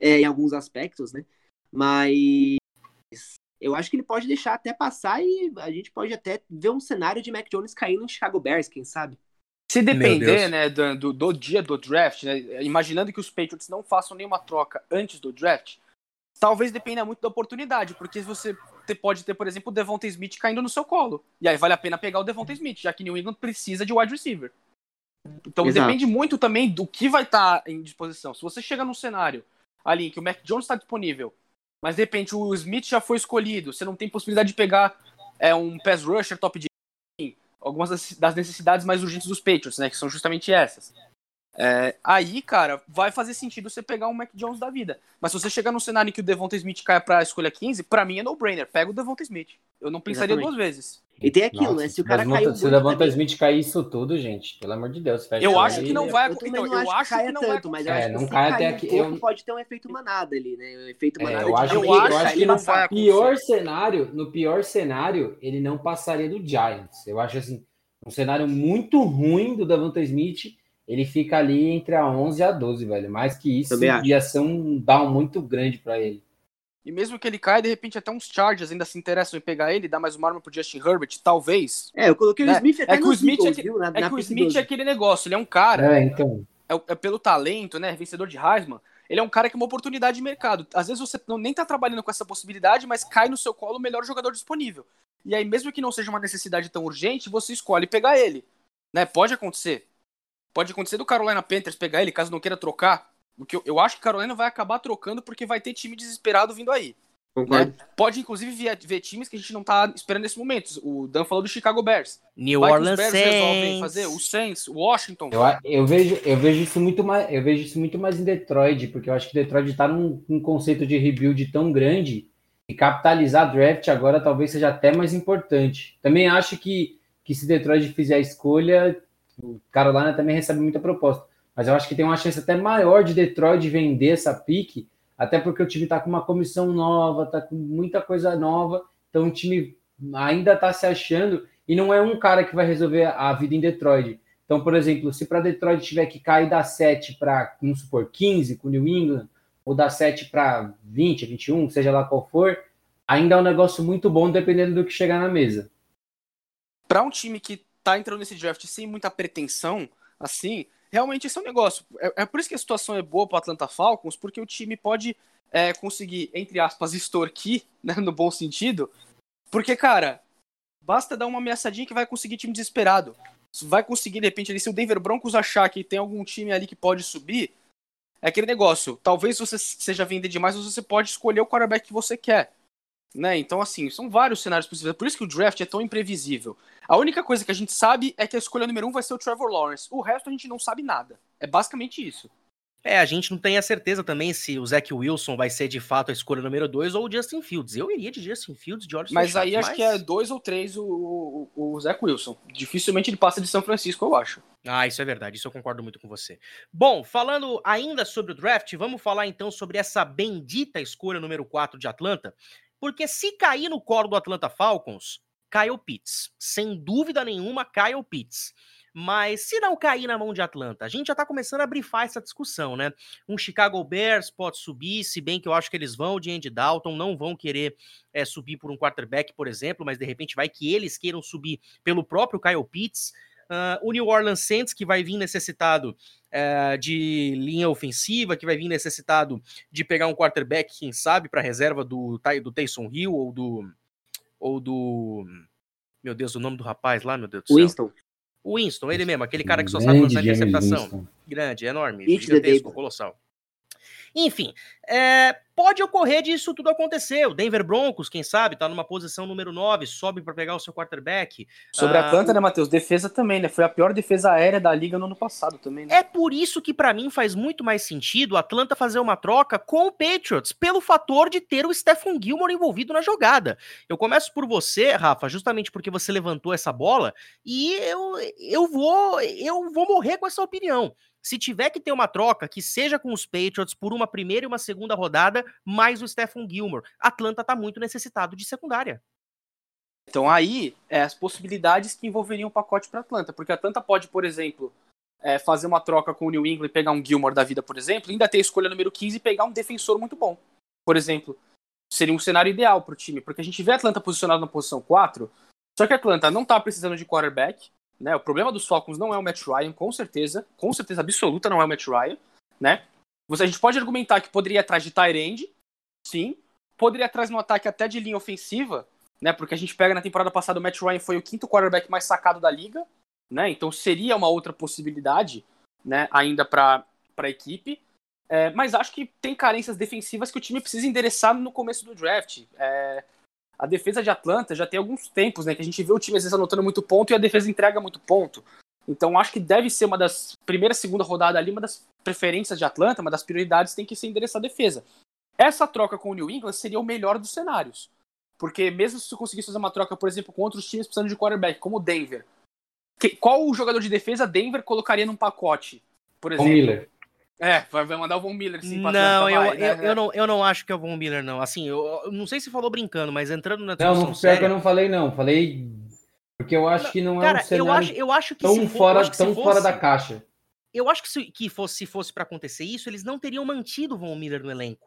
é, <laughs> em alguns aspectos, né? Mas eu acho que ele pode deixar até passar e a gente pode até ver um cenário de Mac Jones caindo em Chicago Bears, quem sabe? Se depender, né, do, do- do dia do draft, né, imaginando que os Patriots não façam nenhuma troca antes do draft, talvez dependa muito da oportunidade, porque você pode ter, por exemplo, o Devonta Smith caindo no seu colo. E aí vale a pena pegar o Devonta Smith, já que New England precisa de wide receiver. Então Exato. depende muito também do que vai estar em disposição. Se você chega num cenário ali em que o Mac Jones está disponível, mas de repente o Smith já foi escolhido, você não tem possibilidade de pegar é, um pass rusher top de algumas das- das necessidades mais urgentes dos Patriots, né, que são justamente essas. É, aí, cara, vai fazer sentido você pegar um Mac Jones da vida. Mas se você chegar num cenário em que o Devonta Smith caia pra escolha 15, pra mim é no-brainer. Pega o Devonta Smith. Eu não pensaria Exatamente. duas vezes. E tem aquilo, Nossa, né? Se o cara Devonta- caiu Se o Devonta Smith cair isso tudo, gente, pelo amor de Deus. fecha Eu acho aí. que não vai Eu então, não eu acho que caia que não vai tanto, mas eu acontecer. acho É, que não cai até um aqui- pouco, eu- pode ter um efeito manada ali, né? O efeito É, manada eu de acho eu que, acho eu acho que no vai pior cenário, no pior cenário, ele não passaria do Giants. Eu acho assim, um cenário muito ruim do Devonta Smith, ele fica ali entre a 11 e a 12, velho. Mais que isso, ia ser um down muito grande pra ele. E mesmo que ele caia, de repente até uns Chargers ainda se interessam em pegar ele, dar mais uma arma pro Justin Herbert, talvez. É, eu coloquei o Né? Smith até É que o Smith é Eagles, que- viu? Na, É na que o Smith 12. é aquele negócio, ele é um cara, É, então. é, é pelo talento, né, vencedor de Heisman, ele é um cara que é uma oportunidade de mercado. Às vezes você não, nem tá trabalhando com essa possibilidade, mas cai no seu colo o melhor jogador disponível. E aí, mesmo que não seja uma necessidade tão urgente, você escolhe pegar ele. Né? Pode acontecer. Pode acontecer do Carolina Panthers pegar ele, caso não queira trocar. Porque eu, eu acho que Carolina vai acabar trocando porque vai ter time desesperado vindo aí. Concordo. né? Pode, inclusive, ver, ver times que a gente não tá esperando nesse momento. O Dan falou do Chicago Bears. New Vai que os Orleans Bears resolvem Saints. fazer. O Saints, o Washington. Eu, eu, vejo, eu vejo isso muito mais, eu vejo isso muito mais em Detroit, porque eu acho que Detroit está num, num conceito de rebuild tão grande e capitalizar draft agora talvez seja até mais importante. Também acho que, que se Detroit fizer a escolha, o Carolina também recebe muita proposta. Mas eu acho que tem uma chance até maior de Detroit vender essa pique, até porque o time está com uma comissão nova, está com muita coisa nova, então o time ainda está se achando e não é um cara que vai resolver a vida em Detroit. Então, por exemplo, se para Detroit tiver que cair da 7 para, vamos supor, 15 com New England, ou da 7 para 20, 21, seja lá qual for, ainda é um negócio muito bom dependendo do que chegar na mesa. Pra um time que tá entrando nesse draft sem muita pretensão, assim, realmente esse é um negócio. É, é por isso que a situação é boa pro Atlanta Falcons, porque o time pode é, conseguir, entre aspas, extorquir, né, no bom sentido. Porque, cara, basta dar uma ameaçadinha que vai conseguir time desesperado. Vai conseguir, de repente, ali, se o Denver Broncos achar que tem algum time ali que pode subir, é aquele negócio. Talvez você seja vender demais, mas você pode escolher o quarterback que você quer. Né? Então, assim, são vários cenários possíveis. É por isso que o draft é tão imprevisível. A única coisa que a gente sabe é que a escolha número um vai ser o Trevor Lawrence. O resto a gente não sabe nada. É basicamente isso. É, a gente não tem a certeza também se o Zach Wilson vai ser de fato a escolha número 2 ou o Justin Fields. Eu iria de Justin Fields de olhos Mas fechados, aí acho que é dois ou três o, o, o Zach Wilson. Dificilmente ele passa de São Francisco, eu acho. Ah, isso é verdade, isso eu concordo muito com você. Bom, falando ainda sobre o draft, vamos falar então sobre essa bendita escolha número 4 de Atlanta, porque se cair no colo do Atlanta Falcons, Kyle Pitts. Sem dúvida nenhuma, Kyle Pitts. Mas se não cair na mão de Atlanta, a gente já tá começando a brifar essa discussão, né? Um Chicago Bears pode subir, se bem que eu acho que eles vão de Andy Dalton, não vão querer é, subir por um quarterback, por exemplo, mas de repente vai que eles queiram subir pelo próprio Kyle Pitts. Uh, o New Orleans Saints, que vai vir necessitado uh, de linha ofensiva, que vai vir necessitado de pegar um quarterback, quem sabe, para reserva do, do Taysom Hill ou do. Ou do. Meu Deus, o nome do rapaz lá, meu Deus do céu. Winston. O Winston, ele mesmo, aquele cara que só sabe lançar interceptação. Grande, enorme, It the gigantesco, colossal. Enfim, é, pode ocorrer disso tudo acontecer. O Denver Broncos, quem sabe, tá numa posição número 9, sobe para pegar o seu quarterback. Sobre Ah, Atlanta, né, Matheus? Defesa também, né? Foi a pior defesa aérea da liga no ano passado também, né? É por isso que pra mim faz muito mais sentido o Atlanta fazer uma troca com o Patriots, pelo fator de ter o Stephen Gilmore envolvido na jogada. Eu começo por você, Rafa, justamente porque você levantou essa bola e eu, eu vou eu vou morrer com essa opinião. Se tiver que ter uma troca, que seja com os Patriots por uma primeira e uma segunda rodada, mais o Stephen Gilmore. Atlanta tá muito necessitado de secundária. Então aí, é as possibilidades que envolveriam o pacote para Atlanta. Porque a Atlanta pode, por exemplo, é, fazer uma troca com o New England e pegar um Gilmore da vida, por exemplo, ainda ter a escolha número 15 e pegar um defensor muito bom. Por exemplo, seria um cenário ideal para o time. Porque a gente vê a Atlanta posicionado na posição 4, só que a Atlanta não tá precisando de quarterback, Né? O problema dos Falcons não é o Matt Ryan, com certeza, com certeza absoluta não é o Matt Ryan, né? Você, a gente pode argumentar que poderia ir atrás de Tyrande, sim, poderia ir atrás no ataque até de linha ofensiva, né? Porque a gente pega na temporada passada o Matt Ryan foi o quinto quarterback mais sacado da liga, né? Então seria uma outra possibilidade, né? Ainda para a equipe. É, mas acho que tem carências defensivas que o time precisa endereçar no começo do draft. É, a defesa de Atlanta já tem alguns tempos, né? Que a gente vê o time às vezes anotando muito ponto e a defesa entrega muito ponto. Então acho que deve ser uma das primeira, segunda rodada ali, uma das preferências de Atlanta, uma das prioridades tem que ser endereçar a defesa. Essa troca com o New England seria o melhor dos cenários. Porque mesmo se você conseguisse fazer uma troca, por exemplo, com outros times precisando de quarterback, como o Denver, que, qual o jogador de defesa Denver colocaria num pacote? Por exemplo. Von Miller. É, vai, mandar o Von Miller sim. pra Não, eu, vai, eu, né? eu não, eu não acho que é o Von Miller, não. Assim, eu, eu não sei se falou brincando, mas entrando na Não, discussão não, pior que eu não falei, não. Falei. Porque eu acho que não é Cara, um eu cenário acho, eu acho que tão, se for- eu fora, acho que tão fosse- fora da caixa. Eu acho que se, que fosse, se fosse para acontecer isso, eles não teriam mantido o Von Miller no elenco.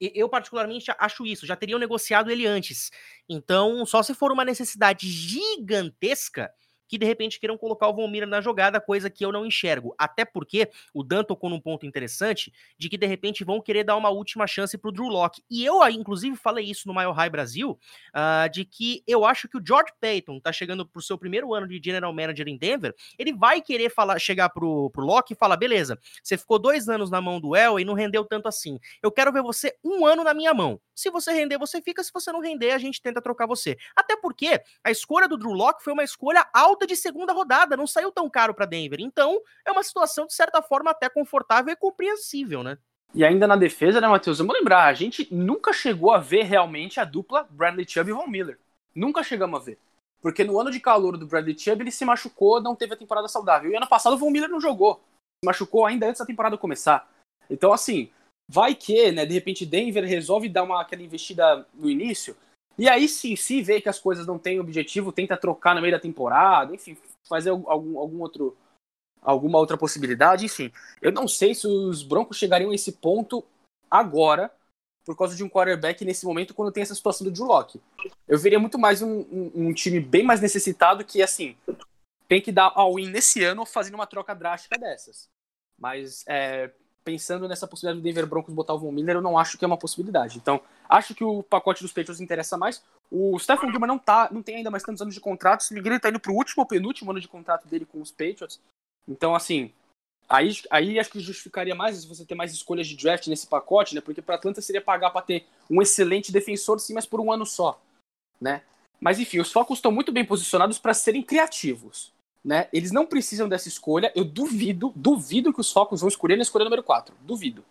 E- Eu, particularmente, acho isso. Já teriam negociado ele antes. Então, só se for uma necessidade gigantesca que, de repente, queiram colocar o Miller na jogada, coisa que eu não enxergo. Até porque o Dan tocou num ponto interessante de que, de repente, vão querer dar uma última chance pro Drew Locke. E eu, aí, inclusive, falei isso no Mile High Brasil, ah, de que eu acho que o George Payton tá chegando pro seu primeiro ano de General Manager em Denver, ele vai querer falar, chegar pro, pro Locke e falar, beleza, você ficou dois anos na mão do El e não rendeu tanto assim. Eu quero ver você um ano na minha mão. Se você render, você fica. Se você não render, a gente tenta trocar você. Até porque a escolha do Drew Locke foi uma escolha alta de segunda rodada, não saiu tão caro para Denver. Então, é uma situação de certa forma até confortável e compreensível, né? E ainda na defesa, né, Matheus? Vamos lembrar, a gente nunca chegou a ver realmente a dupla Bradley Chubb e Von Miller. Nunca chegamos a ver. Porque no ano de calor do Bradley Chubb, ele se machucou, não teve a temporada saudável. E ano passado o Von Miller não jogou. Se machucou ainda antes da temporada começar. Então, assim, vai que, né, de repente Denver resolve dar uma, aquela investida no início. E aí sim, se vê que as coisas não têm objetivo, tenta trocar no meio da temporada, enfim, fazer algum, algum outro alguma outra possibilidade, enfim. Eu não sei se os Broncos chegariam a esse ponto agora, por causa de um quarterback nesse momento, quando tem essa situação do Locke. Eu veria muito mais um, um- um time bem mais necessitado que, assim, tem que dar all-in nesse ano fazendo uma troca drástica dessas. Mas, é, pensando nessa possibilidade do Denver Broncos botar o Von Miller, eu não acho que é uma possibilidade. Então, acho que o pacote dos Patriots interessa mais. O Stephen Gilmore não, tá, não tem ainda mais tantos anos de contrato. Se me engano, ele tá indo pro último ou penúltimo ano de contrato dele com os Patriots. Então, assim, aí, aí acho que justificaria mais se você ter mais escolhas de draft nesse pacote, né? Porque para Atlanta seria pagar para ter um excelente defensor, sim, mas por um ano só, né? Mas enfim, os Falcons estão muito bem posicionados para serem criativos, né? Eles não precisam dessa escolha. Eu duvido, duvido que os Falcons vão escolher na escolha número 4. Duvido.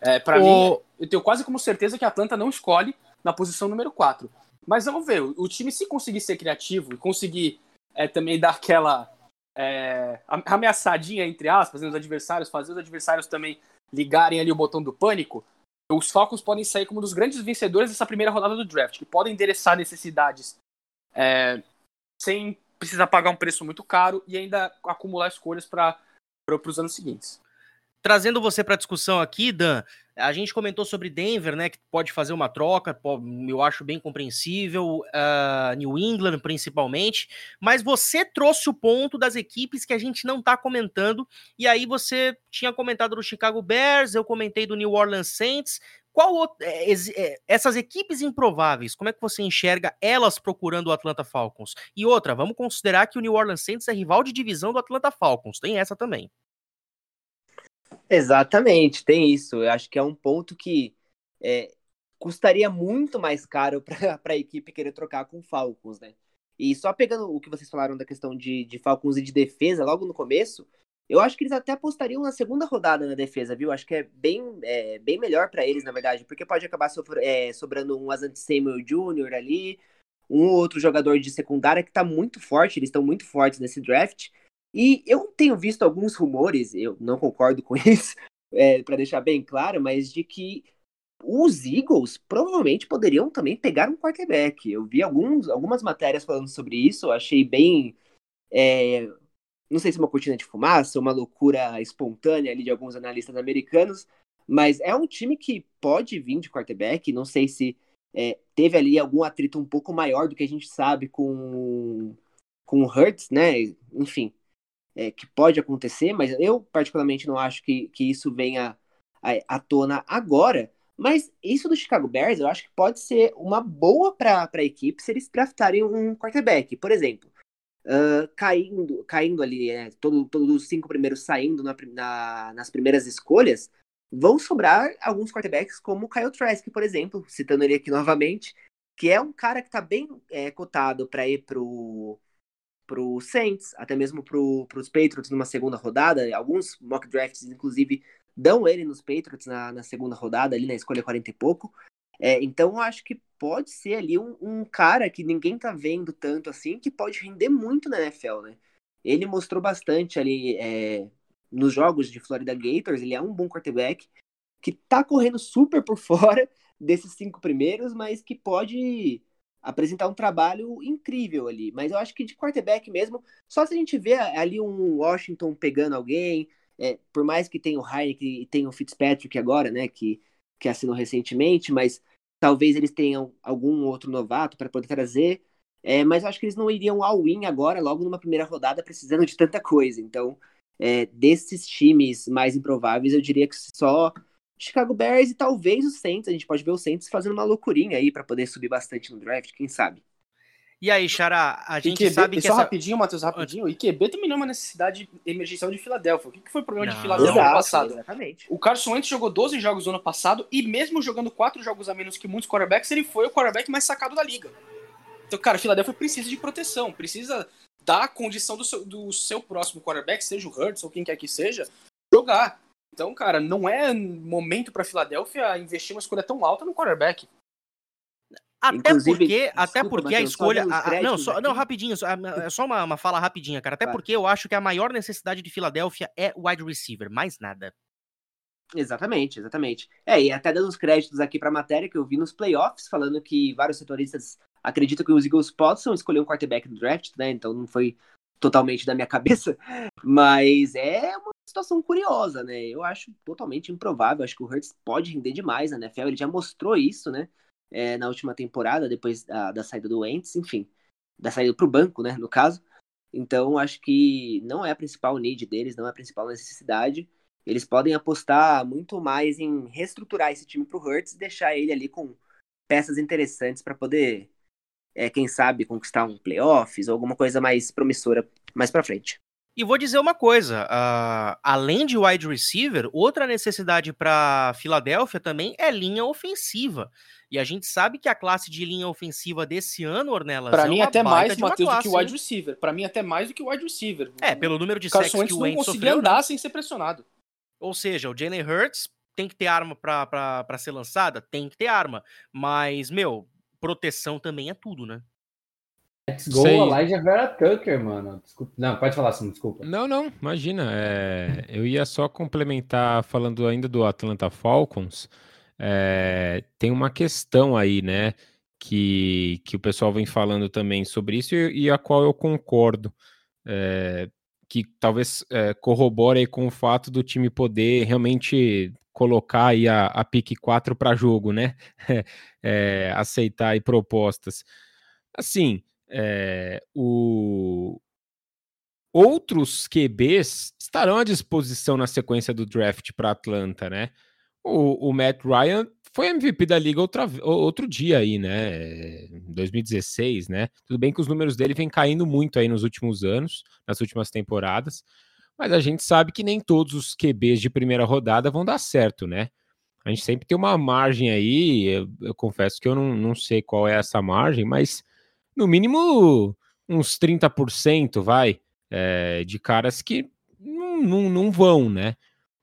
É, para mim, eu tenho quase como certeza que a Atlanta não escolhe na posição número 4. Mas vamos ver, o, o time se conseguir ser criativo e conseguir é, também dar aquela é, am- ameaçadinha, entre aspas, nos adversários, fazer os adversários também ligarem ali o botão do pânico, os Falcons podem sair como um dos grandes vencedores dessa primeira rodada do draft, que podem endereçar necessidades é, sem precisar pagar um preço muito caro e ainda acumular escolhas para os anos seguintes. Trazendo você para discussão aqui, Dan, a gente comentou sobre Denver, né, que pode fazer uma troca, eu acho bem compreensível, ah, New England principalmente, mas você trouxe o ponto das equipes que a gente não tá comentando, e aí você tinha comentado do Chicago Bears, eu comentei do New Orleans Saints, qual é, é, essas equipes improváveis, como é que você enxerga elas procurando o Atlanta Falcons? E outra, vamos considerar que o New Orleans Saints é rival de divisão do Atlanta Falcons, tem essa também. Exatamente, tem isso. Eu acho que é um ponto que é, custaria muito mais caro para <laughs> a equipe querer trocar com o Falcons, né? E só pegando o que vocês falaram da questão de, de Falcons e de defesa logo no começo, eu acho que eles até apostariam na segunda rodada na defesa, viu? Acho que é bem, é, bem melhor para eles, na verdade, porque pode acabar sofr- é, sobrando um Asante Samuel Jr. ali, um ou outro jogador de secundária que tá muito forte, eles estão muito fortes nesse draft. E eu tenho visto alguns rumores, eu não concordo com <laughs> isso, é, para deixar bem claro, mas de que os Eagles provavelmente poderiam também pegar um quarterback. Eu vi alguns, algumas matérias falando sobre isso, achei bem. é, não sei se uma cortina de fumaça, uma loucura espontânea ali de alguns analistas americanos, mas é um time que pode vir de quarterback. Não sei se é, teve ali algum atrito um pouco maior do que a gente sabe com, com o Hurts, né? Enfim, é, que pode acontecer, mas eu particularmente não acho que, que isso venha à, à tona agora. Mas isso do Chicago Bears eu acho que pode ser uma boa para a equipe se eles draftarem um quarterback. Por exemplo, caindo, caindo ali, né, todo, todos os cinco primeiros saindo na, na, nas primeiras escolhas, vão sobrar alguns quarterbacks como o Kyle Trask, por exemplo, citando ele aqui novamente, que é um cara que está bem é, cotado para ir pro pro Saints, até mesmo pro, pros Patriots numa segunda rodada. Alguns mock drafts, inclusive, dão ele nos Patriots na, na segunda rodada, ali na escolha 40 e pouco. É, então eu acho que pode ser ali um, um, cara que ninguém tá vendo tanto assim, que pode render muito na NFL, né? Ele mostrou bastante ali é, nos jogos de Florida Gators, ele é um bom quarterback, que tá correndo super por <laughs> fora desses cinco primeiros, mas que pode apresentar um trabalho incrível ali. Mas eu acho que de quarterback mesmo, só se a gente vê ali um Washington pegando alguém, é, por mais que tenha o Heineken e tenha o Fitzpatrick agora, né, que, que assinou recentemente, mas talvez eles tenham algum outro novato para poder trazer. É, mas eu acho que eles não iriam all-in agora, logo numa primeira rodada, precisando de tanta coisa. Então, é, desses times mais improváveis, eu diria que só Chicago Bears e talvez o Saints. A gente pode ver o Saints fazendo uma loucurinha aí para poder subir bastante no draft, quem sabe. E aí, Xará, a gente IQB, sabe que só essa... rapidinho, Matheus, rapidinho. O IQB também não é uma necessidade emergencial de Filadélfia. O que, foi o problema Não. de Filadélfia no ano passado? Exatamente. O Carson Wentz jogou 12 jogos no ano passado e mesmo jogando 4 jogos a menos que muitos quarterbacks, ele foi o quarterback mais sacado da liga. Então, cara, Filadélfia precisa de proteção, precisa dar a condição do seu, do seu próximo quarterback, seja o Hurts ou quem quer que seja, jogar. Então, cara, não é momento para Filadélfia investir uma escolha tão alta no quarterback. Até Inclusive, porque, até desculpa, porque a escolha. a- a- não, só, não, rapidinho, só, é só uma, uma fala rapidinha, cara. Até Claro. porque eu acho que a maior necessidade de Filadélfia é wide receiver, mais nada. Exatamente, exatamente. É, e até dando os créditos aqui para a matéria que eu vi nos playoffs, falando que vários setoristas acreditam que os Eagles possam escolher um quarterback no draft, né? Então não foi totalmente da minha <laughs> cabeça, mas é uma situação curiosa, né? Eu acho totalmente improvável. Acho que o Hurts pode render demais na NFL. Ele já mostrou isso, né? É, na última temporada, depois da, da saída do Wentz, enfim, da saída para o banco, né? No caso. Então acho que não é a principal need deles, não é a principal necessidade. Eles podem apostar muito mais em reestruturar esse time pro Hurts e deixar ele ali com peças interessantes para poder, é, quem sabe, conquistar um playoffs ou alguma coisa mais promissora mais para frente. E vou dizer uma coisa: ah, além de wide receiver, outra necessidade para Filadélfia também é linha ofensiva. E a gente sabe que a classe de linha ofensiva desse ano, Ornelas, Pra é mim, até mais, Matheus, do que o wide receiver. Pra mim, até mais do que o wide receiver. É, pelo número de sacks que Wentz o não Wentz conseguia sofreu, né? andar sem ser pressionado. Ou seja, o Jalen Hurts tem que ter arma pra ser lançada? Tem que ter arma. Mas, meu, proteção também é tudo, né? Let's go, Sei. Elijah Vera Tucker, mano. Desculpa. Não, pode falar assim, desculpa. Não, não, imagina. é, eu ia só complementar falando ainda do Atlanta Falcons. é, tem uma questão aí, né? Que, que o pessoal vem falando também sobre isso e, e a qual eu concordo. é, que talvez é, corrobore com o fato do time poder realmente colocar aí a, a pique 4 para jogo, né? <laughs> É, aceitar aí propostas. Assim, é, o, outros QBs estarão à disposição na sequência do draft para Atlanta, né? O, o Matt Ryan foi MVP da liga outra, outro dia aí, né? Em 2016, né? Tudo bem que os números dele vêm caindo muito aí nos últimos anos, nas últimas temporadas, mas a gente sabe que nem todos os QBs de primeira rodada vão dar certo, né? A gente sempre tem uma margem aí, eu, eu confesso que eu não, não sei qual é essa margem, mas no mínimo uns 30%, vai, é, de caras que não, não, não vão, né?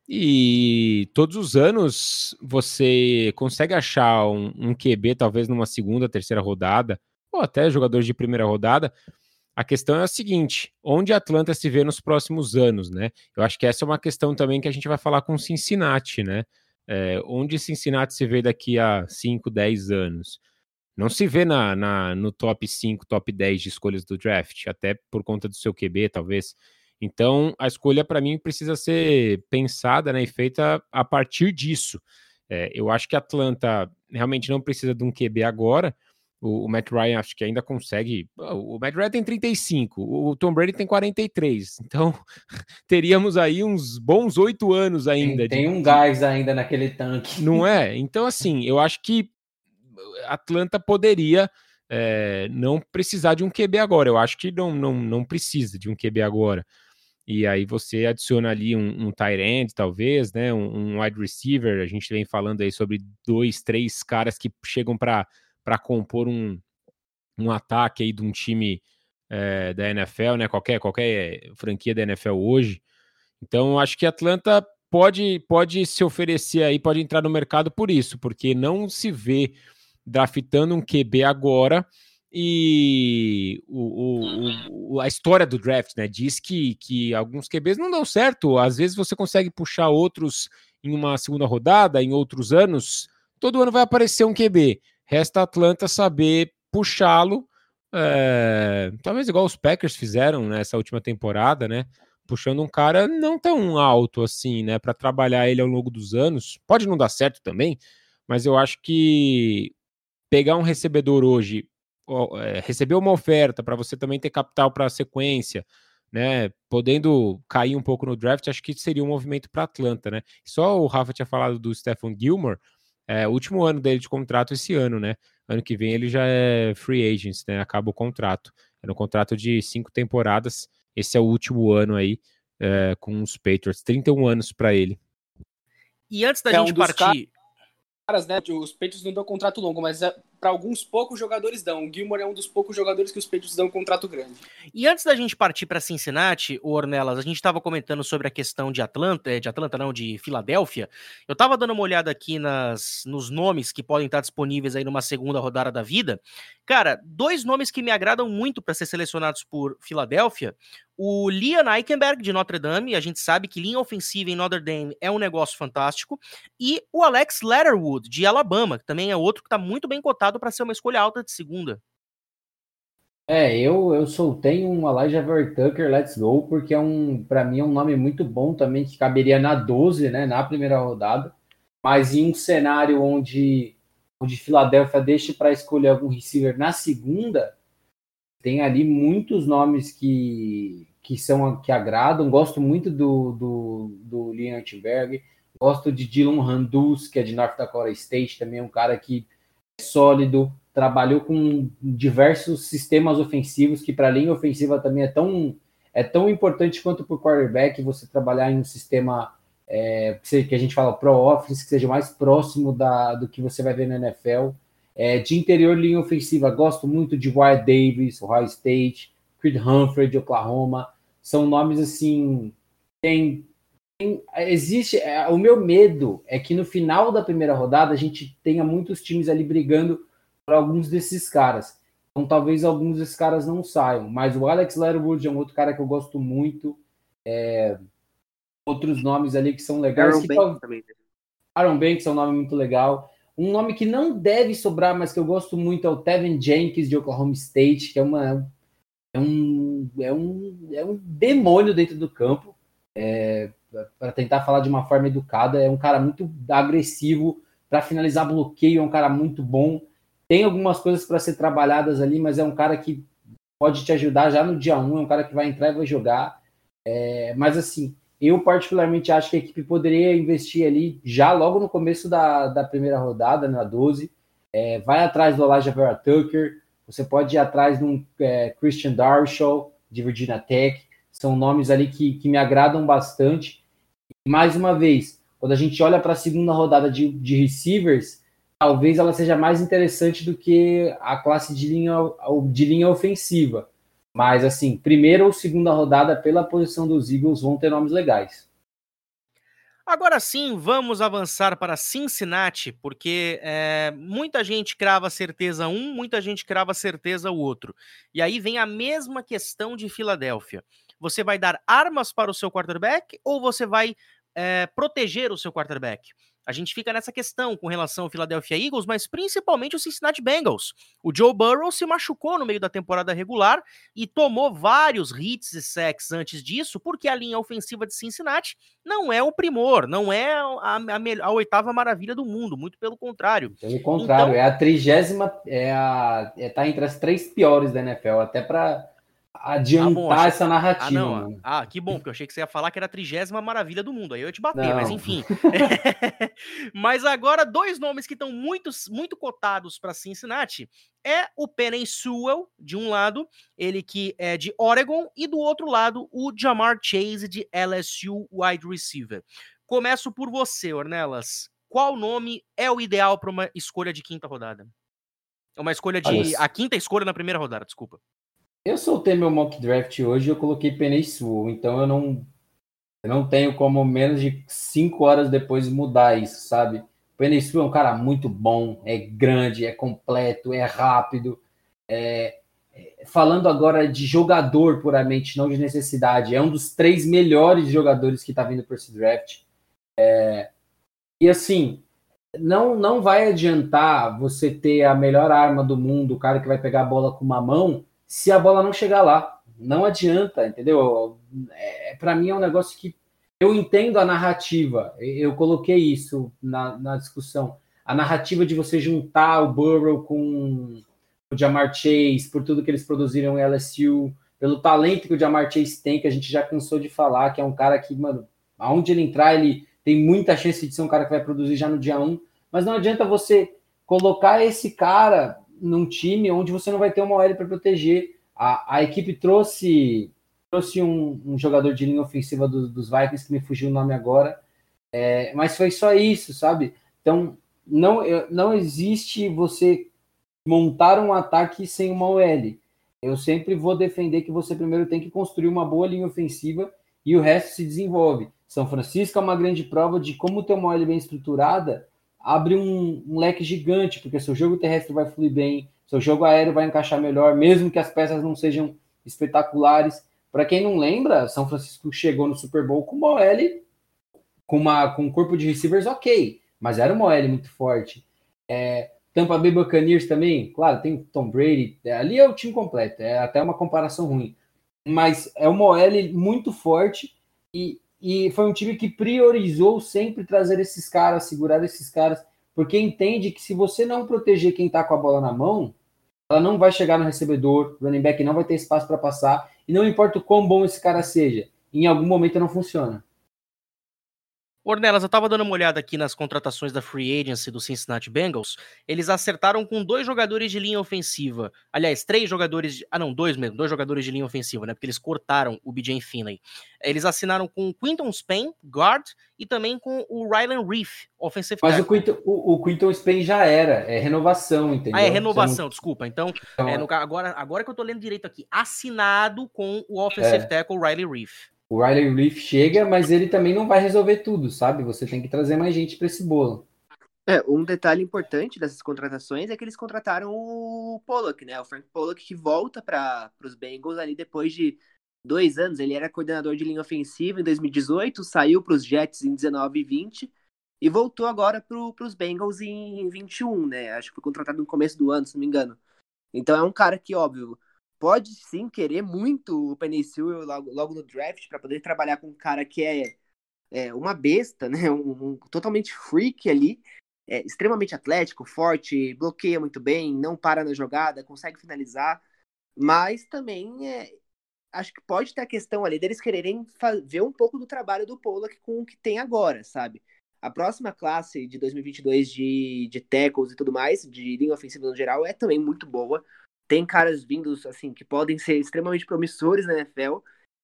E todos os anos você consegue achar um, um QB, talvez numa segunda, terceira rodada, ou até jogadores de primeira rodada. A questão é a seguinte: onde a Atlanta se vê nos próximos anos, né? Eu acho que essa é uma questão também que a gente vai falar com Cincinnati, né? É, onde Cincinnati se vê daqui a 5, 10 anos? Não se vê na, na, no top 5, top 10 de escolhas do draft, até por conta do seu QB, talvez. Então, a escolha, para mim, precisa ser pensada né, e feita a partir disso. É, eu acho que a Atlanta realmente não precisa de um QB agora, O, o, Matt Ryan acho que ainda consegue. O Matt Ryan tem 35, o Tom Brady tem 43. <laughs> Então teríamos aí uns bons oito anos ainda. Tem, tem um gás ainda naquele tanque. Não é? <laughs> Então, assim, eu acho que Atlanta poderia é, não precisar de um QB agora. Eu acho que não, não, não precisa de um QB agora. E aí você adiciona ali um, um tight end, talvez, né? Um, um wide receiver. A gente vem falando aí sobre dois, três caras que chegam para compor um, um ataque aí de um time é, da NFL, né? Qualquer, qualquer franquia da NFL hoje. Então, acho que Atlanta pode, pode se oferecer aí, pode entrar no mercado por isso, porque não se vê draftando um QB agora. E o, o, o, a história do draft né, diz que, que alguns QBs não dão certo. Às vezes você consegue puxar outros em uma segunda rodada, em outros anos. Todo ano vai aparecer um QB. Resta a Atlanta saber puxá-lo, é, talvez igual os Packers fizeram nessa última temporada, né? Puxando um cara não tão alto assim, né? Para trabalhar ele ao longo dos anos. Pode não dar certo também, mas eu acho que pegar um recebedor hoje, é, receber uma oferta para você também ter capital para a sequência, né? Podendo cair um pouco no draft, acho que seria um movimento para Atlanta, né? Só o Rafa tinha falado do Stephen Gilmore é o último ano dele de contrato esse ano, né? Ano que vem ele já é free agent, né? Acaba o contrato. Era um contrato de cinco temporadas. Esse é o último ano aí é, com os Patriots. 31 anos para ele. E antes da é gente um partir. Caras, né? Os Patriots não dão contrato longo, mas é para alguns poucos jogadores dão. O Gilmore é um dos poucos jogadores que os Patriots dão contrato grande. E antes da gente partir para Cincinnati, o Ornelas, a gente estava comentando sobre a questão de Atlanta, eh, de Atlanta não, de Filadélfia. Eu estava dando uma olhada aqui nas, nos nomes que podem estar disponíveis aí numa segunda rodada da vida. Cara, dois nomes que me agradam muito para ser selecionados por Filadélfia o Liam Eichenberg, de Notre Dame, a gente sabe que linha ofensiva em Notre Dame é um negócio fantástico, e o Alex Letterwood, de Alabama, que também é outro que está muito bem cotado para ser uma escolha alta de segunda. É, eu, eu soltei um Elijah Ver Tucker Let's Go, porque é um, para mim é um nome muito bom também, que caberia na 12, né, na primeira rodada, mas em um cenário onde, onde Filadélfia deixa para escolher algum receiver na segunda, tem ali muitos nomes que, que são que agradam. Gosto muito do, do, do Liam Antberg, gosto de Dylan Randus, que é de North Dakota State, também é um cara que é sólido, trabalhou com diversos sistemas ofensivos, que para a linha ofensiva também é tão, é tão importante quanto para o quarterback você trabalhar em um sistema é, que a gente fala pro office, que seja mais próximo da, do que você vai ver na NFL. É, de interior, linha ofensiva, gosto muito de Wyatt Davis, Ohio State, Creed Humphrey de Oklahoma, são nomes assim. Tem, tem existe. É, o meu medo é que no final da primeira rodada a gente tenha muitos times ali brigando por alguns desses caras. Então talvez alguns desses caras não saiam. Mas o Alex Leatherwood é um outro cara que eu gosto muito. É, outros nomes ali que são legais. Aaron Banks também. Né? Aaron Banks é um nome muito legal. Um nome que não deve sobrar, mas que eu gosto muito é o Tevin Jenkins de Oklahoma State, que é uma é um, é um, é um demônio dentro do campo. É, para tentar falar de uma forma educada, é um cara muito agressivo. Para finalizar bloqueio, é um cara muito bom. Tem algumas coisas para ser trabalhadas ali, mas é um cara que pode te ajudar já no dia 1. É um cara que vai entrar e vai jogar. É, mas assim, eu particularmente acho que a equipe poderia investir ali já logo no começo da, da primeira rodada, na 12. É, vai atrás do Elijah Vera Tucker, você pode ir atrás de um é, Christian Darshaw, de Virginia Tech. São nomes ali que, que me agradam bastante. E, mais uma vez, quando a gente olha para a segunda rodada de, de receivers, talvez ela seja mais interessante do que a classe de linha, de linha ofensiva. Mas, assim, primeira ou segunda rodada, pela posição dos Eagles, vão ter nomes legais. Agora sim, vamos avançar para Cincinnati, porque é, muita gente crava certeza um, muita gente crava certeza o outro. E aí vem a mesma questão de Filadélfia. Você vai dar armas para o seu quarterback ou você vai é, proteger o seu quarterback? A gente fica nessa questão com relação ao Philadelphia Eagles, mas principalmente o Cincinnati Bengals. O Joe Burrow se machucou no meio da temporada regular e tomou vários hits e sacks antes disso, porque a linha ofensiva de Cincinnati não é o primor, não é a, a, a oitava maravilha do mundo, muito pelo contrário. Pelo contrário, então, é a trigésima, é a, é, tá entre as três piores da NFL, até para adiantar ah, bom, achei... essa narrativa. Ah, não. ah, que bom, porque eu achei que você ia falar que era a trigésima maravilha do mundo. Aí eu ia te bater, não. mas enfim. <laughs> <laughs> mas agora, dois nomes que estão muito, muito cotados para Cincinnati é o Penny Sewell, de um lado, ele que é de Oregon, e do outro lado, o Jamar Chase, de LSU wide receiver. Começo por você, Ornelas. Qual nome é o ideal para uma escolha de quinta rodada? É uma escolha de. Olha, a quinta escolha na primeira rodada, desculpa. Eu soltei meu mock draft hoje e eu coloquei Penei Sul, então eu não, eu não tenho como menos de cinco horas depois mudar isso, sabe? Penei Sul é um cara muito bom, é grande, é completo, é rápido. É, é, falando agora de jogador puramente, não de necessidade, é um dos três melhores jogadores que está vindo por esse draft. É, e assim, não, não vai adiantar você ter a melhor arma do mundo, o cara que vai pegar a bola com uma mão, se a bola não chegar lá. Não adianta, entendeu? É, Para mim é um negócio que eu entendo a narrativa. Eu coloquei isso na, na discussão. A narrativa de você juntar o Burrow com o Jamar Chase, por tudo que eles produziram em LSU, pelo talento que o Jamar Chase tem, que a gente já cansou de falar, que é um cara que, mano, aonde ele entrar, ele tem muita chance de ser um cara que vai produzir já no dia 1. Mas não adianta você colocar esse cara num time onde você não vai ter uma OL para proteger. A, a equipe trouxe trouxe um, um jogador de linha ofensiva do, dos Vikings, que me fugiu o nome agora, é, mas foi só isso, sabe? Então, não, não existe você montar um ataque sem uma OL. Eu sempre vou defender que você primeiro tem que construir uma boa linha ofensiva e o resto se desenvolve. São Francisco é uma grande prova de como ter uma OL bem estruturada abre um, um, leque gigante, porque seu jogo terrestre vai fluir bem, seu jogo aéreo vai encaixar melhor, mesmo que as peças não sejam espetaculares. Para quem não lembra, São Francisco chegou no Super Bowl com uma OL, com, uma, com um corpo de receivers ok, mas era uma OL muito forte. É, Tampa Bay Buccaneers também, claro, tem Tom Brady, é, ali é o time completo, é até uma comparação ruim, mas é uma OL muito forte e e foi um time que priorizou sempre trazer esses caras, segurar esses caras, porque entende que se você não proteger quem está com a bola na mão, ela não vai chegar no recebedor, o running back não vai ter espaço para passar, e não importa o quão bom esse cara seja, em algum momento não funciona. Ornelas, eu tava dando uma olhada aqui nas contratações da Free Agency do Cincinnati Bengals. Eles acertaram com dois jogadores de linha ofensiva. Aliás, três jogadores. De... Ah, não, dois mesmo. Dois jogadores de linha ofensiva, né? Porque eles cortaram o BJ Finley. Eles assinaram com o Quinton Spain, guard, e também com o Rylan Reef, offensive Mas o Quinton, o, o Quinton Spain já era. É renovação, entendeu? Ah, é renovação, não... desculpa. Então, então é, no... agora, agora que eu tô lendo direito aqui. Assinado com o offensive é. tackle Riley Reef. O Riley Reef chega, mas ele também não vai resolver tudo, sabe? Você tem que trazer mais gente para esse bolo. É, um detalhe importante dessas contratações é que eles contrataram o Pollock, né? O Frank Pollock que volta para os Bengals ali depois de dois anos. Ele era coordenador de linha ofensiva em 2018, saiu para os Jets em 19 e 20 e voltou agora para os Bengals em 21, né? Acho que foi contratado no começo do ano, se não me engano. Então é um cara que, óbvio, pode sim querer muito o Penny logo, logo no draft para poder trabalhar com um cara que é, é uma besta, né? Um, um, totalmente freak ali, é, extremamente atlético, forte, bloqueia muito bem, não para na jogada, consegue finalizar, mas também é, acho que pode ter a questão ali deles quererem ver um pouco do trabalho do Pollock com o que tem agora, sabe? A próxima classe de 2022 de, de tackles e tudo mais, de linha ofensiva no geral, é também muito boa tem caras vindos, assim, que podem ser extremamente promissores na NFL.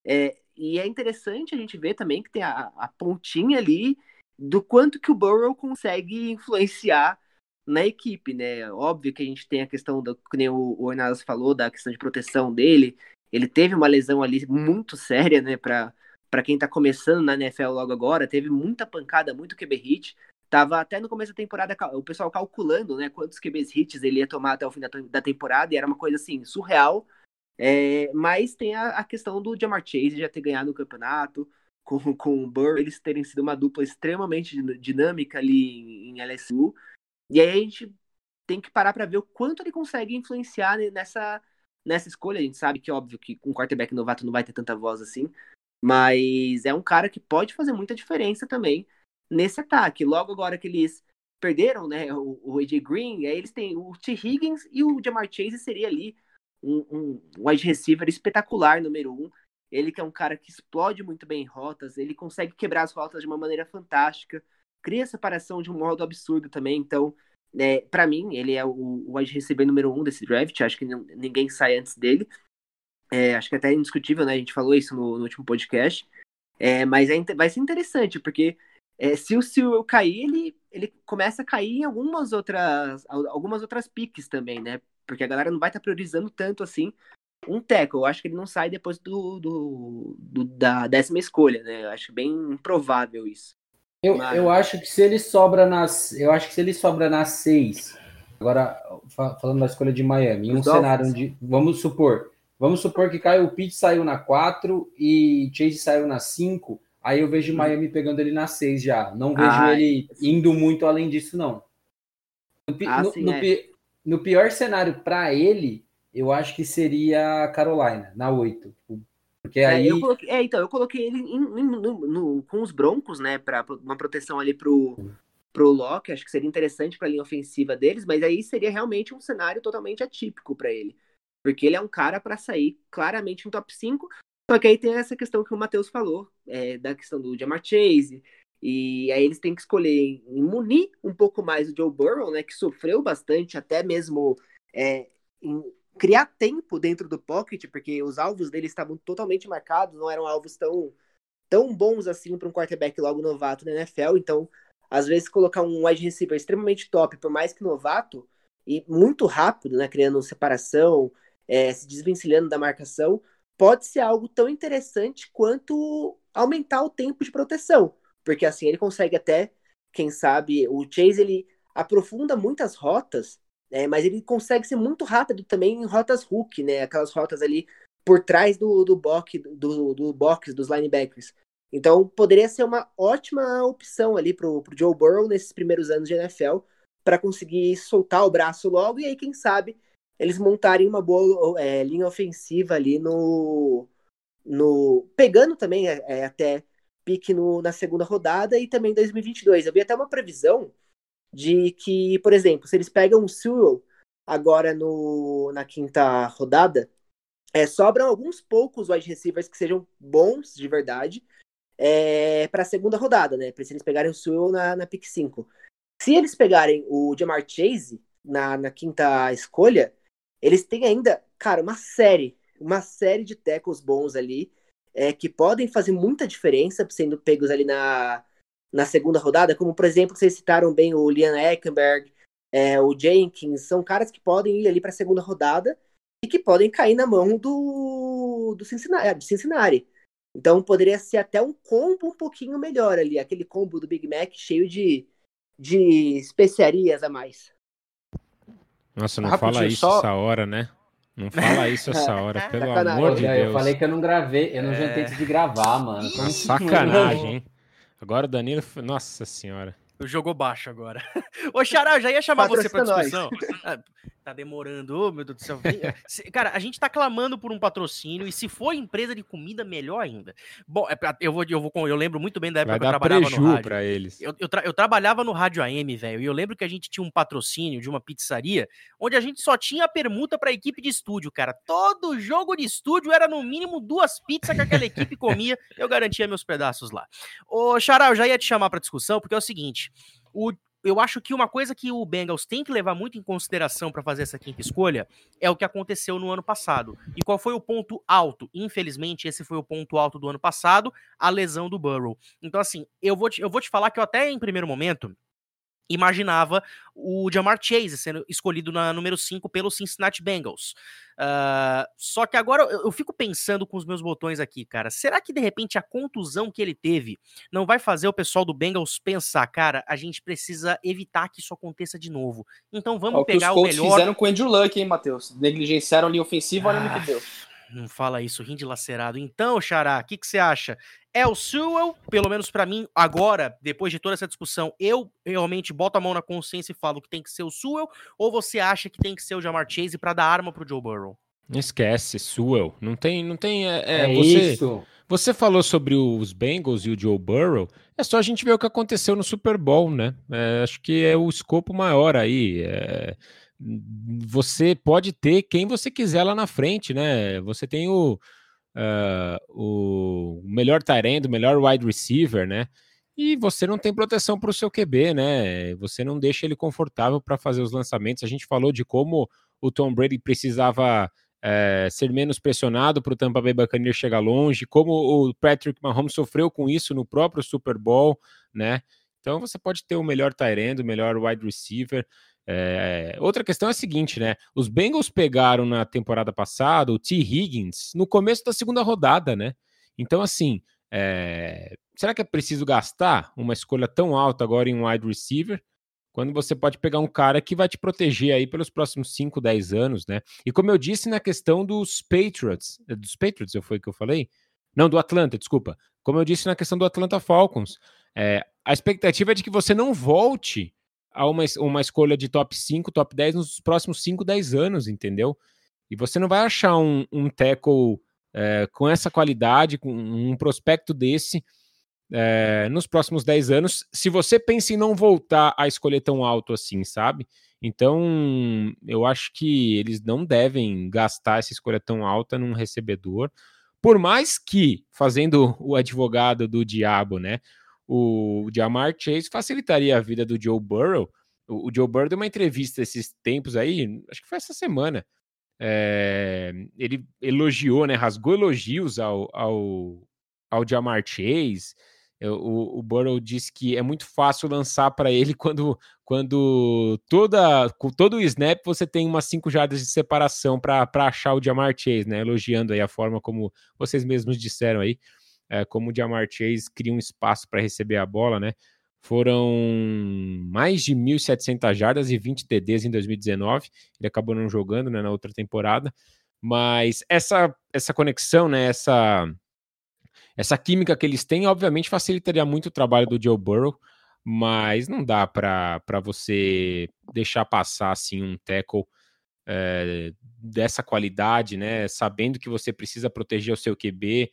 É, e é interessante a gente ver também que tem a, a pontinha ali do quanto que o Burrow consegue influenciar na equipe, né? Óbvio que a gente tem a questão, do, que nem o, o falou, da questão de proteção dele. Ele teve uma lesão ali muito séria, né, para quem tá começando na NFL logo agora. Teve muita pancada, muito QB hit. Tava até no começo da temporada o pessoal calculando, né, quantos QBs hits ele ia tomar até o fim da, da temporada, e era uma coisa assim, surreal. É, mas tem a, a, questão do Jamar Chase já ter ganhado o campeonato, com, com o Burrow, eles terem sido uma dupla extremamente dinâmica ali em, em LSU. E aí a gente tem que parar para ver o quanto ele consegue influenciar nessa, nessa escolha. A gente sabe que, óbvio, que um quarterback novato não vai ter tanta voz assim, mas é um cara que pode fazer muita diferença também nesse ataque. Logo agora que eles perderam, né, o, o AJ Green, aí eles têm o T. Higgins e o Jamar Chase seria ali um, um wide receiver espetacular, número um. Ele que é um cara que explode muito bem em rotas, ele consegue quebrar as rotas de uma maneira fantástica, cria separação de um modo absurdo também. Então, é, para mim, ele é o, o wide receiver número um desse draft. Acho que não, ninguém sai antes dele. É, acho que até é indiscutível, né? A gente falou isso no, no último podcast. É, mas é, vai ser interessante, porque é, se o Sewell cair, ele, ele começa a cair em algumas outras, algumas outras piques também, né? Porque a galera não vai estar tá priorizando tanto assim um tackle. Eu acho que ele não sai depois do, do, do da décima escolha, né? Eu acho bem improvável isso. Eu, Mas... eu acho que se ele sobra nas. Eu acho que se ele sobra nas seis. Agora, falando da escolha de Miami, em um cenário onde. Vamos supor. Vamos supor que Kyle Pitt saiu na 4 e Chase saiu na 5. Aí eu vejo. Miami pegando ele na 6 já. Não vejo ah, ele indo muito além disso, não. No, ah, no, sim, no, é. no pior cenário para ele, eu acho que seria Carolina, na 8. Porque é, aí. Eu coloquei, é, então, eu coloquei ele em, em, com os Broncos, né? Para uma proteção ali pro, pro Locke. Acho que seria interessante para a linha ofensiva deles, mas aí seria realmente um cenário totalmente atípico para ele. Porque ele é um cara para sair claramente em top 5. Só que aí tem essa questão que o Matheus falou, é, da questão do Jamar Chase. E aí eles têm que escolher munir um pouco mais o Joe Burrow, né? Que sofreu bastante, até mesmo é, em criar tempo dentro do pocket, porque os alvos dele estavam totalmente marcados, não eram alvos tão, tão bons assim para um quarterback logo novato na NFL. Então, às vezes, colocar um wide receiver extremamente top, por mais que novato, e muito rápido, né? Criando separação, é, se desvencilhando da marcação, pode ser algo tão interessante quanto aumentar o tempo de proteção, porque assim ele consegue até, quem sabe, o Chase ele aprofunda muitas rotas, né, mas ele consegue ser muito rápido também em rotas hook, né, aquelas rotas ali por trás do, do box do, do box dos linebackers. Então poderia ser uma ótima opção ali pro, pro Joe Burrow nesses primeiros anos de NFL para conseguir soltar o braço logo e aí quem sabe eles montarem uma boa é, linha ofensiva ali no. no pegando também é, é até pique no, na segunda rodada e também em 2022. Eu vi até uma previsão de que, por exemplo, se eles pegam o Sewell agora no, na quinta rodada, é, sobram alguns poucos wide receivers que sejam bons de verdade é, para a segunda rodada, né? Para eles pegarem o Sewell na, na pick 5. Se eles pegarem o Jamar Chase na, na quinta escolha, eles têm ainda, cara, uma série, uma série de tackles bons ali, é, que podem fazer muita diferença, sendo pegos ali na, na segunda rodada, como por exemplo, vocês citaram bem o Liam Eckenberg, é, o Jenkins, são caras que podem ir ali para a segunda rodada e que podem cair na mão do, do Cincinnati, Cincinnati. Então poderia ser até um combo um pouquinho melhor ali, aquele combo do Big Mac cheio de, de especiarias a mais. Nossa, não fala isso só... essa hora, né? Não fala isso essa <laughs> hora, pelo amor de Deus. Eu falei que eu não gravei, eu não é... jantei antes de gravar, mano. sacanagem, hein? Agora o Danilo, nossa senhora. Jogou baixo agora. <laughs> Ô, Xará, eu já ia chamar você pra discussão. <laughs> Tá demorando, oh, meu Deus do céu. Cara, a gente tá clamando por um patrocínio e se for empresa de comida, melhor ainda. Bom, é eu vou, eu vou, eu lembro muito bem da época que eu trabalhava no rádio. Pra eles. Eu, eu, tra eu, trabalhava no rádio AM, velho, e eu lembro que a gente tinha um patrocínio de uma pizzaria onde a gente só tinha permuta pra equipe de estúdio, cara. Todo jogo de estúdio era no mínimo duas pizzas que aquela equipe <laughs> comia. Eu garantia meus pedaços lá. Ô, Xará, eu já ia te chamar pra discussão, porque é o seguinte. O, eu acho que uma coisa que o Bengals tem que levar muito em consideração para fazer essa quinta escolha é o que aconteceu no ano passado. E qual foi o ponto alto? Infelizmente, esse foi o ponto alto do ano passado, a lesão do Burrow. Então, assim, eu vou te, eu vou te falar que eu até em primeiro momento imaginava o Jamar Chase sendo escolhido na número 5 pelo Cincinnati Bengals. Uh, só que agora eu, eu, fico pensando com os meus botões aqui, cara. Será que de repente a contusão que ele teve não vai fazer o pessoal do Bengals pensar, cara, a gente precisa evitar que isso aconteça de novo. Então vamos é o pegar o melhor. fizeram com o Andrew Luck, hein, Matheus? Negligenciaram a linha ofensiva, olha no que deu. Não fala isso, rim dilacerado. Então, Xará, o que, que você acha? É o Sewell, pelo menos para mim, agora, depois de toda essa discussão, eu realmente boto a mão na consciência e falo que tem que ser o Sewell, ou você acha que tem que ser o Jamar Chase para dar arma pro Joe Burrow? Esquece, Sewell. Não tem, não tem. É, É, você, isso. você falou sobre os Bengals e o Joe Burrow. É só a gente ver o que aconteceu no Super Bowl, né? É, acho que é o escopo maior aí. É, você pode ter quem você quiser lá na frente, né? Você tem o, ah, o melhor Tyrande, o melhor wide receiver, né? E você não tem proteção para o seu QB, né? Você não deixa ele confortável para fazer os lançamentos. A gente falou de como o Tom Brady precisava é, ser menos pressionado para o Tampa Bay Buccaneers chegar longe, como o Patrick Mahomes sofreu com isso no próprio Super Bowl, né? Então você pode ter o melhor Tyrande, o melhor wide receiver. É, outra questão é a seguinte, né? Os Bengals pegaram na temporada passada o T. Higgins no começo da segunda rodada, né? Então, assim, é, será que é preciso gastar uma escolha tão alta agora em um wide receiver? Quando você pode pegar um cara que vai te proteger aí pelos próximos 5, 10 anos, né? E como eu disse na questão dos Patriots, eh, dos Patriots, eu foi que eu falei? Não, do Atlanta, desculpa. Como eu disse na questão do Atlanta Falcons, é, a expectativa é de que você não volte a uma, uma escolha de top 5, top 10 nos próximos 5, 10 anos, entendeu? E você não vai achar um, um tackle é, com essa qualidade, com um prospecto desse é, nos próximos 10 anos, se você pensa em não voltar a escolher tão alto assim, sabe? Então, eu acho que eles não devem gastar essa escolha tão alta num recebedor, por mais que, fazendo o advogado do diabo, né? O Jamar Chase facilitaria a vida do Joe Burrow. O, Joe Burrow deu uma entrevista esses tempos aí, acho que foi essa semana. É, ele elogiou, né? Rasgou elogios ao, ao, ao Jamar Chase. O, o Burrow disse que é muito fácil lançar para ele <laughs> quando, quando toda, com todo o snap você tem umas 5 jardas de separação para achar o Jamar Chase, né? Elogiando aí a forma como vocês mesmos disseram aí, é, como o Jamar Chase cria um espaço para receber a bola, né? Foram mais de 1.700 jardas e 20 TDs em 2019. Ele acabou não jogando né, na outra temporada. Mas essa, essa conexão, né, essa, essa química que eles têm, obviamente, facilitaria muito o trabalho do Joe Burrow. Mas não dá para você deixar passar assim um tackle é, dessa qualidade, né? Sabendo que você precisa proteger o seu QB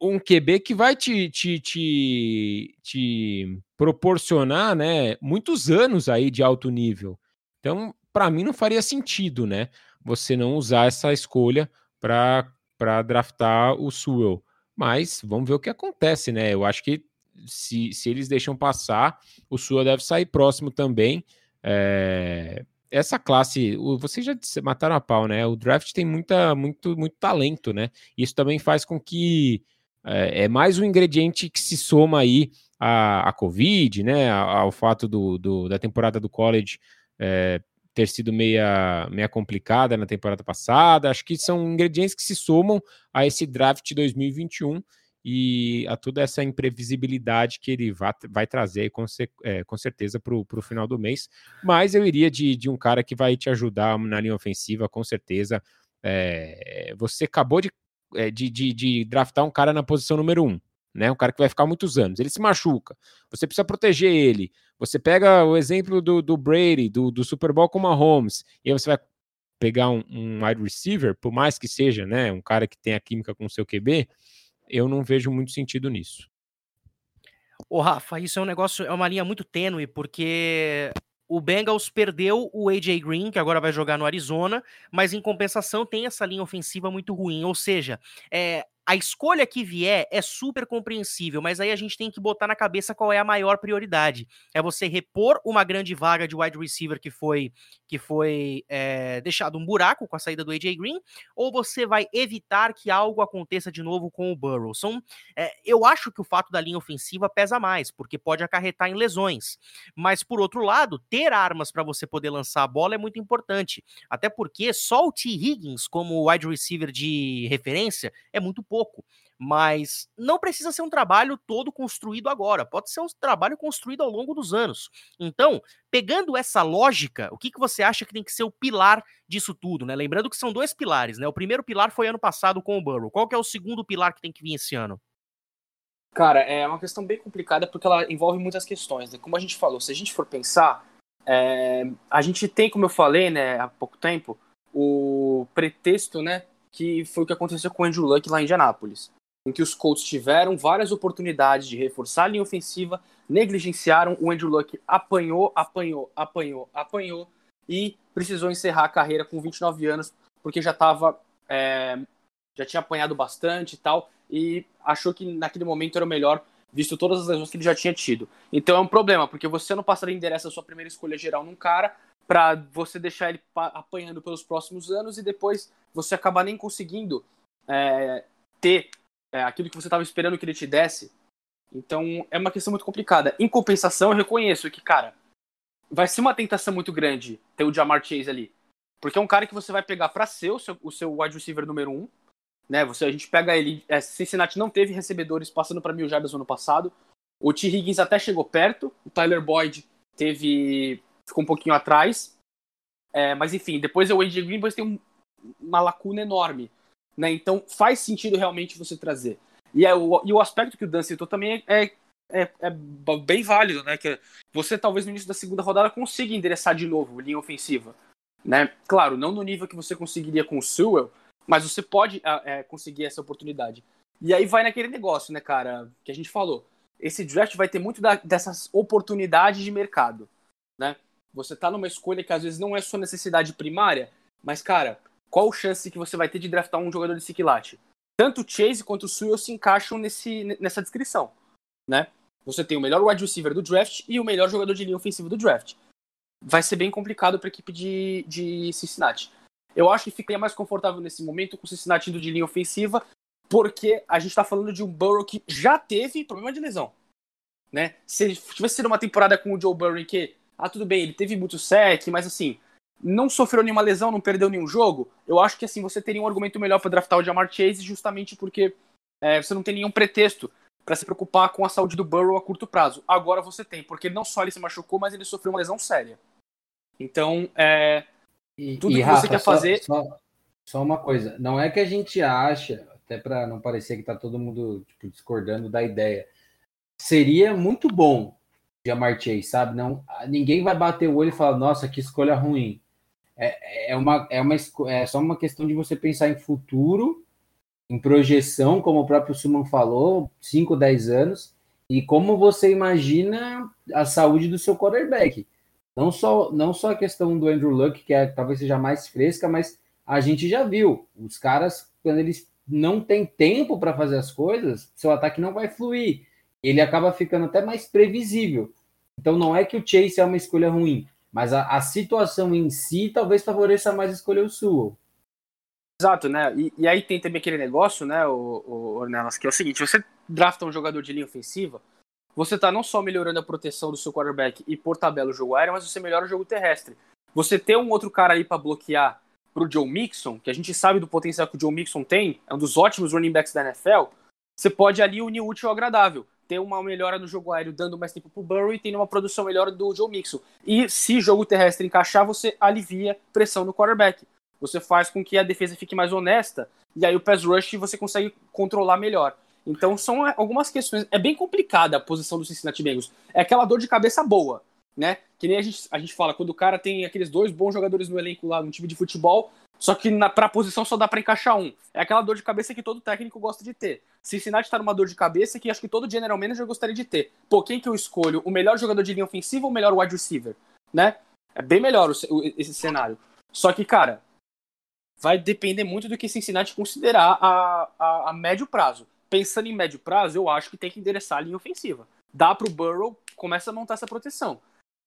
um QB que vai te, te, te, te, proporcionar né, muitos anos aí de alto nível. Então, para mim, não faria sentido né, você não usar essa escolha para draftar o Sewell. Mas vamos ver o que acontece, né? Eu acho que se, se eles deixam passar, o Sewell deve sair próximo também. É, essa classe, vocês já mataram a pau, né? O draft tem muita, muito, muito talento, né? Isso também faz com que é, é mais um ingrediente que se soma aí à, à Covid, né? Ao fato do, do da temporada do college é, ter sido meia, meia complicada na temporada passada. Acho que são ingredientes que se somam a esse draft 2021 e a toda essa imprevisibilidade que ele vai, vai trazer com, é, com certeza para o final do mês. Mas eu iria de, de um cara que vai te ajudar na linha ofensiva, com certeza. É, você acabou de, de, de, de, draftar um cara na posição número um, né? Um cara que vai ficar muitos anos. Ele se machuca, você precisa proteger ele. Você pega o exemplo do, do Brady, do, do Super Bowl com o Mahomes, e aí você vai pegar um, um wide receiver, por mais que seja, né, um cara que tenha química com o seu QB, eu não vejo muito sentido nisso. Ô, Rafa, isso é um negócio, é uma linha muito tênue, porque o Bengals perdeu o AJ Green, que agora vai jogar no Arizona, mas em compensação tem essa linha ofensiva muito ruim. Ou seja, é, a escolha que vier é super compreensível, mas aí a gente tem que botar na cabeça qual é a maior prioridade. É você repor uma grande vaga de wide receiver que foi que foi é, deixado um buraco com a saída do AJ Green, ou você vai evitar que algo aconteça de novo com o Burrow. É, eu acho que o fato da linha ofensiva pesa mais, porque pode acarretar em lesões. Mas por outro lado, ter armas para você poder lançar a bola é muito importante, até porque só o T. Higgins como wide receiver de referência é muito pouco. mas não precisa ser um trabalho todo construído agora, pode ser um trabalho construído ao longo dos anos. Então, pegando essa lógica, o que, que você acha que tem que ser o pilar disso tudo, né? Lembrando que são dois pilares, né? O primeiro pilar foi ano passado com o Burrow. Qual que é o segundo pilar que tem que vir esse ano? Cara, é uma questão bem complicada porque ela envolve muitas questões. Né? Como a gente falou, se a gente for pensar, é, a gente tem, como eu falei, né, há pouco tempo, o pretexto, né, que foi o que aconteceu com o Andrew Luck lá em Indianápolis em que os Colts tiveram várias oportunidades de reforçar a linha ofensiva, negligenciaram, o Andrew Luck apanhou, apanhou, apanhou, apanhou e precisou encerrar a carreira com 29 anos, porque já estava é, já tinha apanhado bastante e tal, e achou que naquele momento era o melhor, visto todas as lesões que ele já tinha tido. Então é um problema, porque você não passaria endereça a sua primeira escolha geral num cara, para você deixar ele apanhando pelos próximos anos e depois você acabar nem conseguindo é, ter é, aquilo que você estava esperando que ele te desse. Então é uma questão muito complicada. Em compensação, eu reconheço que, cara, vai ser uma tentação muito grande ter o Jamar Chase ali. Porque é um cara que você vai pegar para ser o seu, o seu wide receiver número um. Né? Você, a gente pega ele. É, Cincinnati não teve recebedores passando para mil jardas no ano passado. O T. Higgins até chegou perto. O Tyler Boyd teve. Ficou um pouquinho atrás. É, mas enfim, depois o Andy Green tem um, uma lacuna enorme. Né? Então faz sentido realmente você trazer. E, é o, e o aspecto que o Dan citou também é, é, é, bem válido, né? Que você talvez no início da segunda rodada consiga endereçar de novo linha ofensiva. Né? Claro, não no nível que você conseguiria com o Sewell, mas você pode é, conseguir essa oportunidade. E aí vai naquele negócio, né, cara, que a gente falou. Esse draft vai ter muito da, dessas oportunidades de mercado, né? Você tá numa escolha que às vezes não é sua necessidade primária, mas, cara, qual chance que você vai ter de draftar um jogador de Sikilate? Tanto o Chase quanto o Sewell se encaixam nesse, nessa descrição, né? Você tem o melhor wide receiver do draft e o melhor jogador de linha ofensiva do draft. Vai ser bem complicado para a equipe de, de Cincinnati. Eu acho que ficaria mais confortável nesse momento com o Cincinnati indo de linha ofensiva, porque a gente está falando de um Burrow que já teve problema de lesão. Né? Se tivesse sido uma temporada com o Joe Burrow que, ah, tudo bem, ele teve muito sec, mas assim, não sofreu nenhuma lesão, não perdeu nenhum jogo, eu acho que assim você teria um argumento melhor para draftar o Jamar Chase justamente porque é, você não tem nenhum pretexto para se preocupar com a saúde do Burrow a curto prazo. Agora você tem, porque não só ele se machucou, mas ele sofreu uma lesão séria. Então, é, e, tudo e, que Rafa, você quer só, fazer. Só, só, uma coisa, não é que a gente acha, até para não parecer que tá todo mundo tipo, discordando da ideia, seria muito bom Jamar Chase, sabe? Não, ninguém vai bater o olho e falar, nossa, que escolha ruim é, é, uma, é, uma, é só uma questão de você pensar em futuro, em projeção, como o próprio Suman falou, 5, 10 anos, e como você imagina a saúde do seu quarterback. Não só, não só a questão do Andrew Luck, que é, talvez seja mais fresca, mas a gente já viu. Os caras, quando eles não têm tempo para fazer as coisas, seu ataque não vai fluir. Ele acaba ficando até mais previsível. Então não é que o Chase é uma escolha ruim, mas a, a situação em si talvez favoreça mais escolher o Sul. Exato, né? E, e, aí tem também aquele negócio, né, o, o Ornelas, que é o seguinte: você drafta um jogador de linha ofensiva, você tá não só melhorando a proteção do seu quarterback e por tabela o jogo aéreo, mas você melhora o jogo terrestre. Você ter um outro cara aí para bloquear pro Joe Mixon, que a gente sabe do potencial que o Joe Mixon tem, é um dos ótimos running backs da NFL, você pode ali unir útil ao agradável ter uma melhora no jogo aéreo, dando mais tempo pro Burrow e tendo uma produção melhor do Joe Mixon. E se jogo terrestre encaixar, você alivia pressão no quarterback. Você faz com que a defesa fique mais honesta e aí o pass rush você consegue controlar melhor. Então são algumas questões. É bem complicada a posição do Cincinnati Bengals. É aquela dor de cabeça boa, né? Que nem a gente, a gente fala, quando o cara tem aqueles dois bons jogadores no elenco lá no time de futebol, só que na, pra posição só dá para encaixar um. É aquela dor de cabeça que todo técnico gosta de ter. Cincinnati tá numa dor de cabeça que acho que todo general manager gostaria de ter. Pô, quem que eu escolho? O melhor jogador de linha ofensiva ou o melhor wide receiver? Né? É bem melhor o, o, esse cenário. Só que, cara, vai depender muito do que Cincinnati considerar a, a, a, médio prazo. Pensando em médio prazo, eu acho que tem que endereçar a linha ofensiva. Dá pro Burrow, começa a montar essa proteção.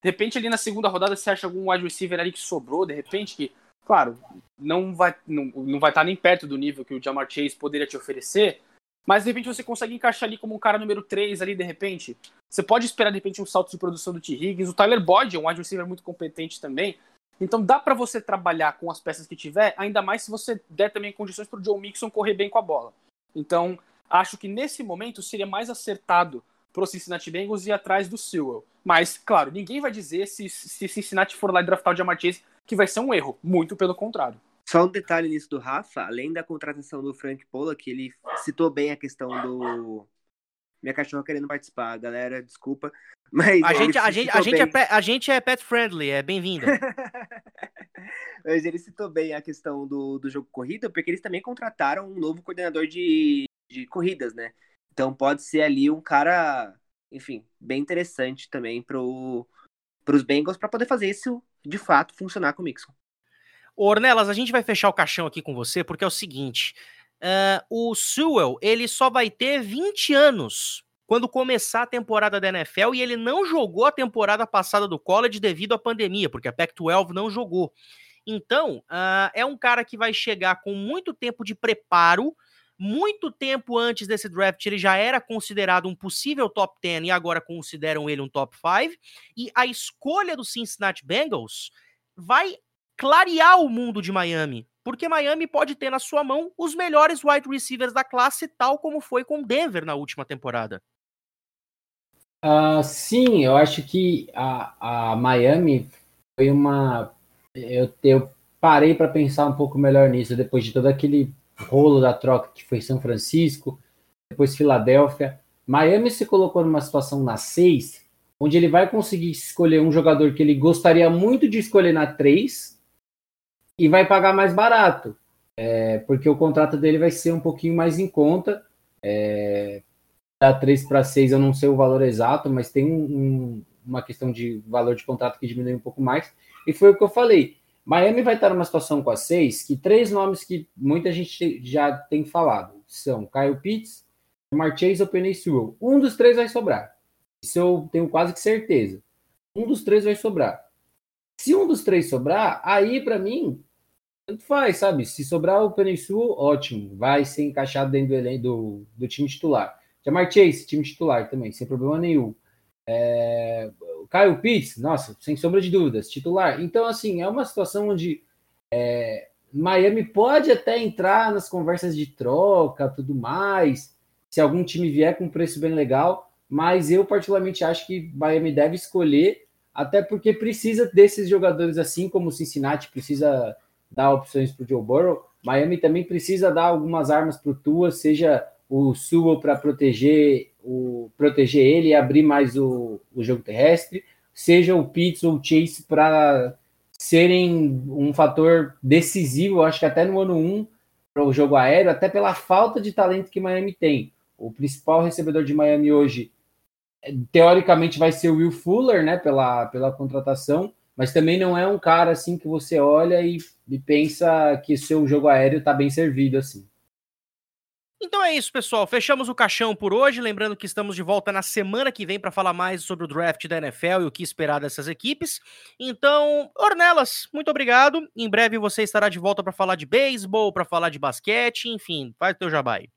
De repente, ali na segunda rodada, você acha algum wide receiver ali que sobrou, de repente, que Claro, não vai não, não vai estar nem perto do nível que o Jamar Chase poderia te oferecer, mas de repente você consegue encaixar ali como um cara número 3 ali de repente. Você pode esperar de repente um salto de produção do T. Higgins, o Tyler Boyd é um wide receiver muito competente também. Então dá para você trabalhar com as peças que tiver, ainda mais se você der também condições para o Joe Mixon correr bem com a bola. Então Acho que nesse momento seria mais acertado pro Cincinnati Bengals ir atrás do Sewell. Mas, claro, ninguém vai dizer se, se Cincinnati for lá e draftar o Jamar Chase que vai ser um erro. Muito pelo contrário. Só um detalhe nisso do Rafa, além da contratação do Frank Pollack, ele citou bem a questão do. Minha cachorra querendo participar, galera, desculpa. Mas A gente, a, gente, a, gente é, bem- a gente é pet friendly, é bem-vinda. <laughs> Mas ele citou bem a questão do, do jogo corrida, porque eles também contrataram um novo coordenador de, de corridas, né? Então pode ser ali um cara, enfim, bem interessante também pro, pros Bengals para poder fazer isso de fato funcionar com o Mixon. Ornelas, a gente vai fechar o caixão aqui com você, porque é o seguinte: ah, o Sewell, ele só vai ter 20 anos quando começar a temporada da NFL e ele não jogou a temporada passada do college devido à pandemia, porque a Pac-12 não jogou. Então, ah, é um cara que vai chegar com muito tempo de preparo. Muito tempo antes desse draft, ele já era considerado um possível top 10 e agora consideram ele um top 5. E a escolha do Cincinnati Bengals vai clarear o mundo de Miami. Porque Miami pode ter na sua mão os melhores wide receivers da classe, tal como foi com Denver na última temporada. Ah, sim, eu acho que a, a Miami foi uma. Eu, eu parei para pensar um pouco melhor nisso depois de todo aquele rolo da troca que foi São Francisco, depois Filadélfia. Miami se colocou numa situação na 6, onde ele vai conseguir escolher um jogador que ele gostaria muito de escolher na 3 e vai pagar mais barato, é, porque o contrato dele vai ser um pouquinho mais em conta. É, da 3 para 6 eu não sei o valor exato, mas tem um- um- uma questão de valor de contrato que diminui um pouco mais. E foi o que eu falei. Miami vai estar numa situação com a 6 que três nomes que muita gente já tem falado são Kyle Pitts, Jamar Chase ou Penny Sewell. Um dos três vai sobrar. Isso eu tenho quase que certeza. Um dos três vai sobrar. Se um dos três sobrar, aí para mim, tanto faz, sabe? Se sobrar o Penny Sewell, ótimo. Vai ser encaixado dentro do, do, do time titular. Jamar Chase, time titular também, sem problema nenhum. É, o Kyle Pitts, nossa, sem sombra de dúvidas, titular. Então, assim, é uma situação onde é, Miami pode até entrar nas conversas de troca, tudo mais, se algum time vier com um preço bem legal, mas eu particularmente acho que Miami deve escolher, até porque precisa desses jogadores assim como Cincinnati precisa dar opções para o Joe Burrow, Miami também precisa dar algumas armas para o Tua, seja o Sewell para proteger o proteger ele e abrir mais o, o jogo terrestre, seja o Pitts ou o Chase para serem um fator decisivo, acho que até no ano 1 para o jogo aéreo, até pela falta de talento que Miami tem. O principal recebedor de Miami hoje, eh, teoricamente, vai ser o Will Fuller, né, pela, pela contratação, mas também não é um cara assim que você olha e, e pensa que seu jogo aéreo está bem servido assim. Então é isso, pessoal. Fechamos o caixão por hoje. Lembrando que estamos de volta na semana que vem para falar mais sobre o draft da NFL e o que esperar dessas equipes. Então, Ornelas, muito obrigado. Em breve você estará de volta para falar de beisebol, para falar de basquete, enfim, faz o teu jabai.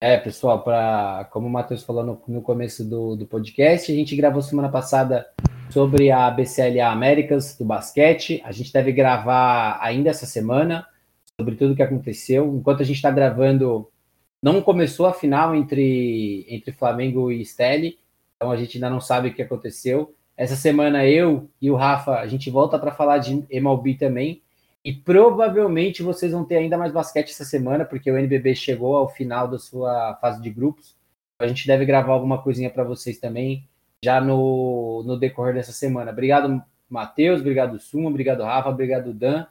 É, pessoal, para como o Matheus falou no, no começo do, do podcast, a gente gravou semana passada sobre a BCLA Américas do basquete. A gente deve gravar ainda essa semana sobre tudo o que aconteceu. Enquanto a gente está gravando, não começou a final entre, entre Flamengo e Stelle, então a gente ainda não sabe o que aconteceu. Essa semana eu e o Rafa, a gente volta para falar de MLB também. E provavelmente vocês vão ter ainda mais basquete essa semana, porque o NBB chegou ao final da sua fase de grupos. A gente deve gravar alguma coisinha para vocês também já no, no decorrer dessa semana. Obrigado, Matheus, obrigado, Suma, obrigado, Rafa, obrigado, Dan.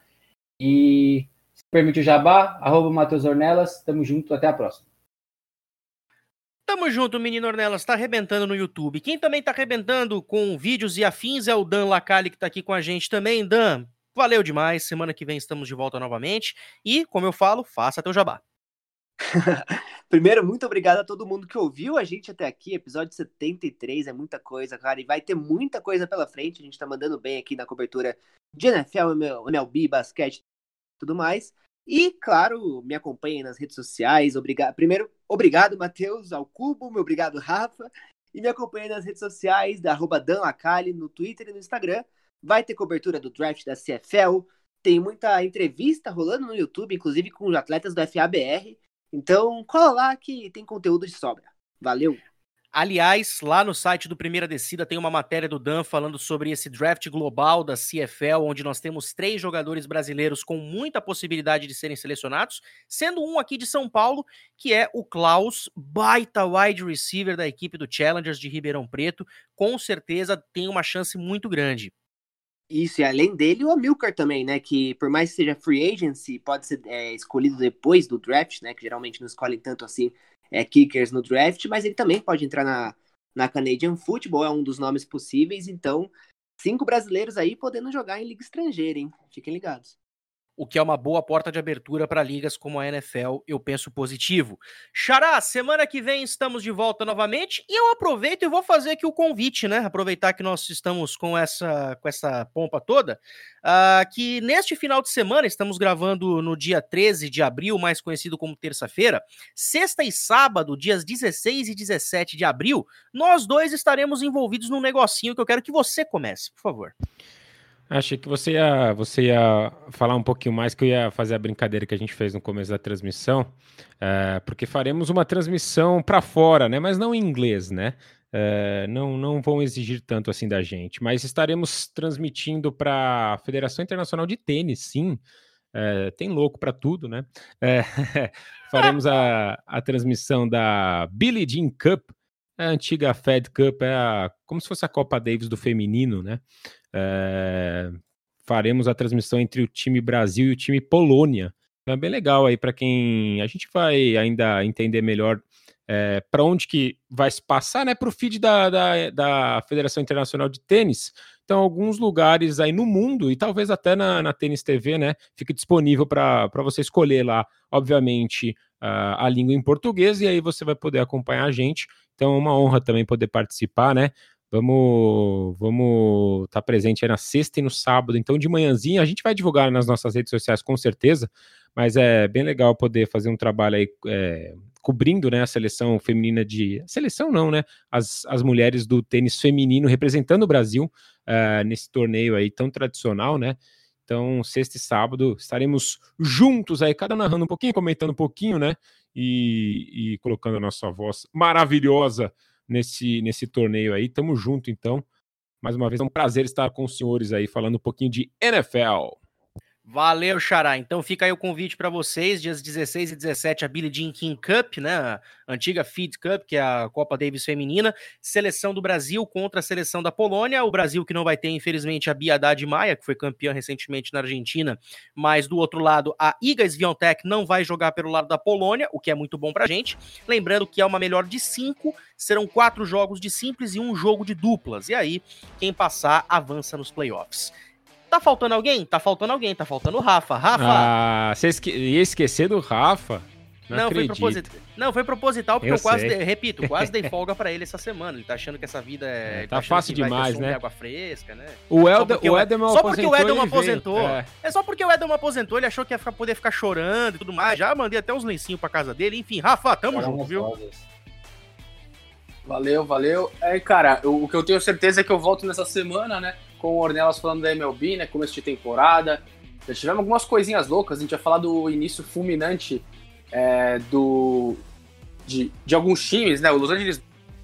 E permite o jabá, arroba Matheus Ornelas. Tamo junto, até a próxima. Tamo junto, menino Ornelas, tá arrebentando no YouTube. Quem também tá arrebentando com vídeos e afins é o Dan Lacalle, que tá aqui com a gente também. Dan, valeu demais. Semana que vem estamos de volta novamente. E, como eu falo, faça teu jabá. <laughs> Primeiro, muito obrigado a todo mundo que ouviu a gente até aqui. Episódio 73 é muita coisa, cara. E vai ter muita coisa pela frente. A gente tá mandando bem aqui na cobertura de NFL, MLB, basquete tudo mais. E, claro, me acompanhem nas redes sociais. Obrigado. Primeiro, obrigado, Matheus, ao Cubo. Meu obrigado, Rafa. E me acompanhem nas redes sociais, da arroba Dan Lacalle, no Twitter e no Instagram. Vai ter cobertura do draft da CFL. Tem muita entrevista rolando no YouTube, inclusive com os atletas do FABR. Então, cola lá que tem conteúdo de sobra. Valeu! Aliás, lá no site do Primeira Descida tem uma matéria do Dan falando sobre esse draft global da CFL, onde nós temos três jogadores brasileiros com muita possibilidade de serem selecionados, sendo um aqui de São Paulo, que é o Klaus, baita wide receiver da equipe do Challengers de Ribeirão Preto. Com certeza tem uma chance muito grande. Isso, e além dele, o Amilcar também, né? Que por mais que seja free agency, pode ser é, escolhido depois do draft, né? Que geralmente não escolhem tanto assim é, kickers no draft, mas ele também pode entrar na, na Canadian Football, é um dos nomes possíveis. Então, cinco brasileiros aí podendo jogar em liga estrangeira, hein? Fiquem ligados o que é uma boa porta de abertura para ligas como a NFL, eu penso positivo. Xará, semana que vem estamos de volta novamente e eu aproveito e vou fazer aqui o convite, né? Aproveitar que nós estamos com essa, com essa pompa toda, uh, que neste final de semana, estamos gravando no dia 13 de abril, mais conhecido como terça-feira, sexta e sábado, dias 16 e 17 de abril, nós dois estaremos envolvidos num negocinho que eu quero que você comece, por favor. Achei que você ia, você ia falar um pouquinho mais, que eu ia fazer a brincadeira que a gente fez no começo da transmissão, é, porque faremos uma transmissão para fora, né? Mas não em inglês, né? É, não, não vão exigir tanto assim da gente, mas estaremos transmitindo para a Federação Internacional de Tênis, sim. É, tem louco para tudo, né? <laughs> faremos a, a transmissão da Billie Jean Cup, a antiga Fed Cup, é a, como se fosse a Copa Davis do feminino, né? É, faremos a transmissão entre o time Brasil e o time Polônia. Então é bem legal aí para quem a gente vai ainda entender melhor é, para onde que vai se passar, né? Para o feed da, da, da, Federação Internacional de Tênis. Então, alguns lugares aí no mundo, e talvez até na, na Tênis TV, né? Fique disponível para você escolher lá, obviamente, a, a língua em português, e aí você vai poder acompanhar a gente. Então, é uma honra também poder participar, né? Vamos vamos estar tá presente aí na sexta e no sábado. Então, de manhãzinha, a gente vai divulgar nas nossas redes sociais com certeza, mas é bem legal poder fazer um trabalho aí é, cobrindo né, a seleção feminina de. Seleção não, né? As, as mulheres do tênis feminino representando o Brasil uh, nesse torneio aí tão tradicional, né? Então, sexta e sábado estaremos juntos aí, cada narrando um pouquinho, comentando um pouquinho, né? E, e colocando a nossa voz maravilhosa nesse, nesse torneio aí. Tamo junto, então. Mais uma vez, é um prazer estar com os senhores aí falando um pouquinho de NFL. Valeu, Xará. Então fica aí o convite para vocês, dias 16 e 17, a Billie Jean King Cup, né? A antiga Feed Cup, que é a Copa Davis feminina. Seleção do Brasil contra a seleção da Polônia. O Brasil que não vai ter, infelizmente, a Bia Haddad Maia, que foi campeã recentemente na Argentina. Mas do outro lado, a Iga Swiatek não vai jogar pelo lado da Polônia, o que é muito bom pra gente. Lembrando que é uma melhor de cinco, serão quatro jogos de simples e um jogo de duplas. E aí, quem passar avança nos playoffs. Tá faltando alguém? Tá faltando alguém, tá faltando o Rafa. Rafa! Ah, você esque... ia esquecer do Rafa? Não, não foi proposital. Não, foi proposital, porque eu, eu quase, de... repito, quase dei <laughs> folga pra ele essa semana. Ele tá achando que essa vida é. é tá fácil demais, né? água fresca, né? O, Elder, o Edelman Só porque o Edelman aposentou. É. é. só porque o Edelman aposentou, ele achou que ia ficar, poder ficar chorando e tudo mais. Já mandei até uns lencinhos pra casa dele. Enfim, Rafa, tamo junto, viu? Valeu, valeu. É, cara, o, o que eu tenho certeza é que eu volto nessa semana, né? Com o Ornelas falando da MLB, né? Começo de temporada. Já tivemos algumas coisinhas loucas. A gente ia falar do início fulminante é, do, de, de alguns times, né? O Los Angeles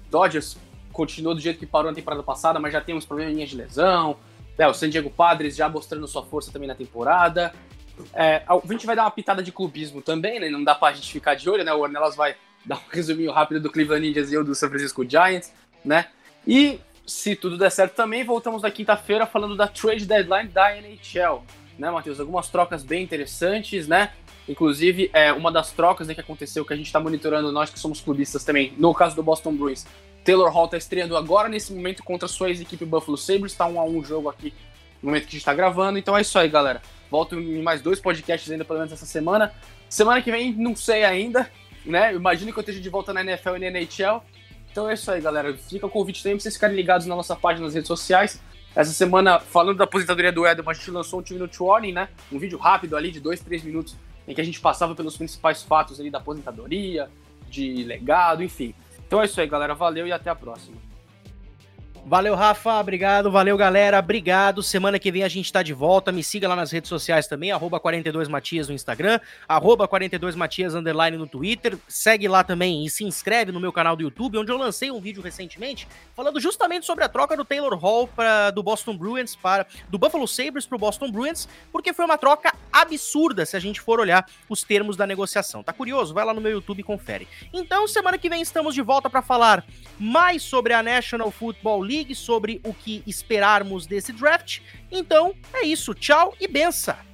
Dodgers continuou do jeito que parou na temporada passada, mas já tem uns probleminhas de lesão. É, o San Diego Padres já mostrando sua força também na temporada. É, a gente vai dar uma pitada de clubismo também, né? Não dá pra gente ficar de olho, né? O Ornelas vai dar um resuminho rápido do Cleveland Indians e eu do San Francisco Giants, né? E se tudo der certo também, voltamos na quinta-feira falando da trade deadline da NHL, né, Matheus? Algumas trocas bem interessantes, né? Inclusive, é, uma das trocas né, que aconteceu, que a gente está monitorando, nós que somos clubistas também, no caso do Boston Bruins, Taylor Hall está estreando agora nesse momento contra a sua ex-equipe Buffalo Sabres, está um a um jogo aqui no momento que a gente está gravando. Então é isso aí, galera. Volto em mais dois podcasts ainda, pelo menos essa semana. Semana que vem, não sei ainda, né? Imagino que eu esteja de volta na NFL e na NHL. Então é isso aí, galera. Fica o convite também pra vocês ficarem ligados na nossa página nas redes sociais. Essa semana, falando da aposentadoria do Edelman, a gente lançou um time no Warning, né? Um vídeo rápido ali de dois, três minutos, em que a gente passava pelos principais fatos ali da aposentadoria, de legado, enfim. Então é isso aí, galera. Valeu e até a próxima. Valeu, Rafa. Obrigado. Valeu, galera. Obrigado. Semana que vem a gente tá de volta. Me siga lá nas redes sociais também, arroba 42matias no Instagram, arroba 42matias underline no Twitter. Segue lá também e se inscreve no meu canal do YouTube, onde eu lancei um vídeo recentemente falando justamente sobre a troca do Taylor Hall pra, do Boston Bruins para do Buffalo Sabres pro Boston Bruins, porque foi uma troca absurda se a gente for olhar os termos da negociação. Tá curioso? Vai lá no meu YouTube e confere. Então, semana que vem estamos de volta para falar mais sobre a National Football League, sobre o que esperarmos desse draft. Então, é isso. Tchau e benção!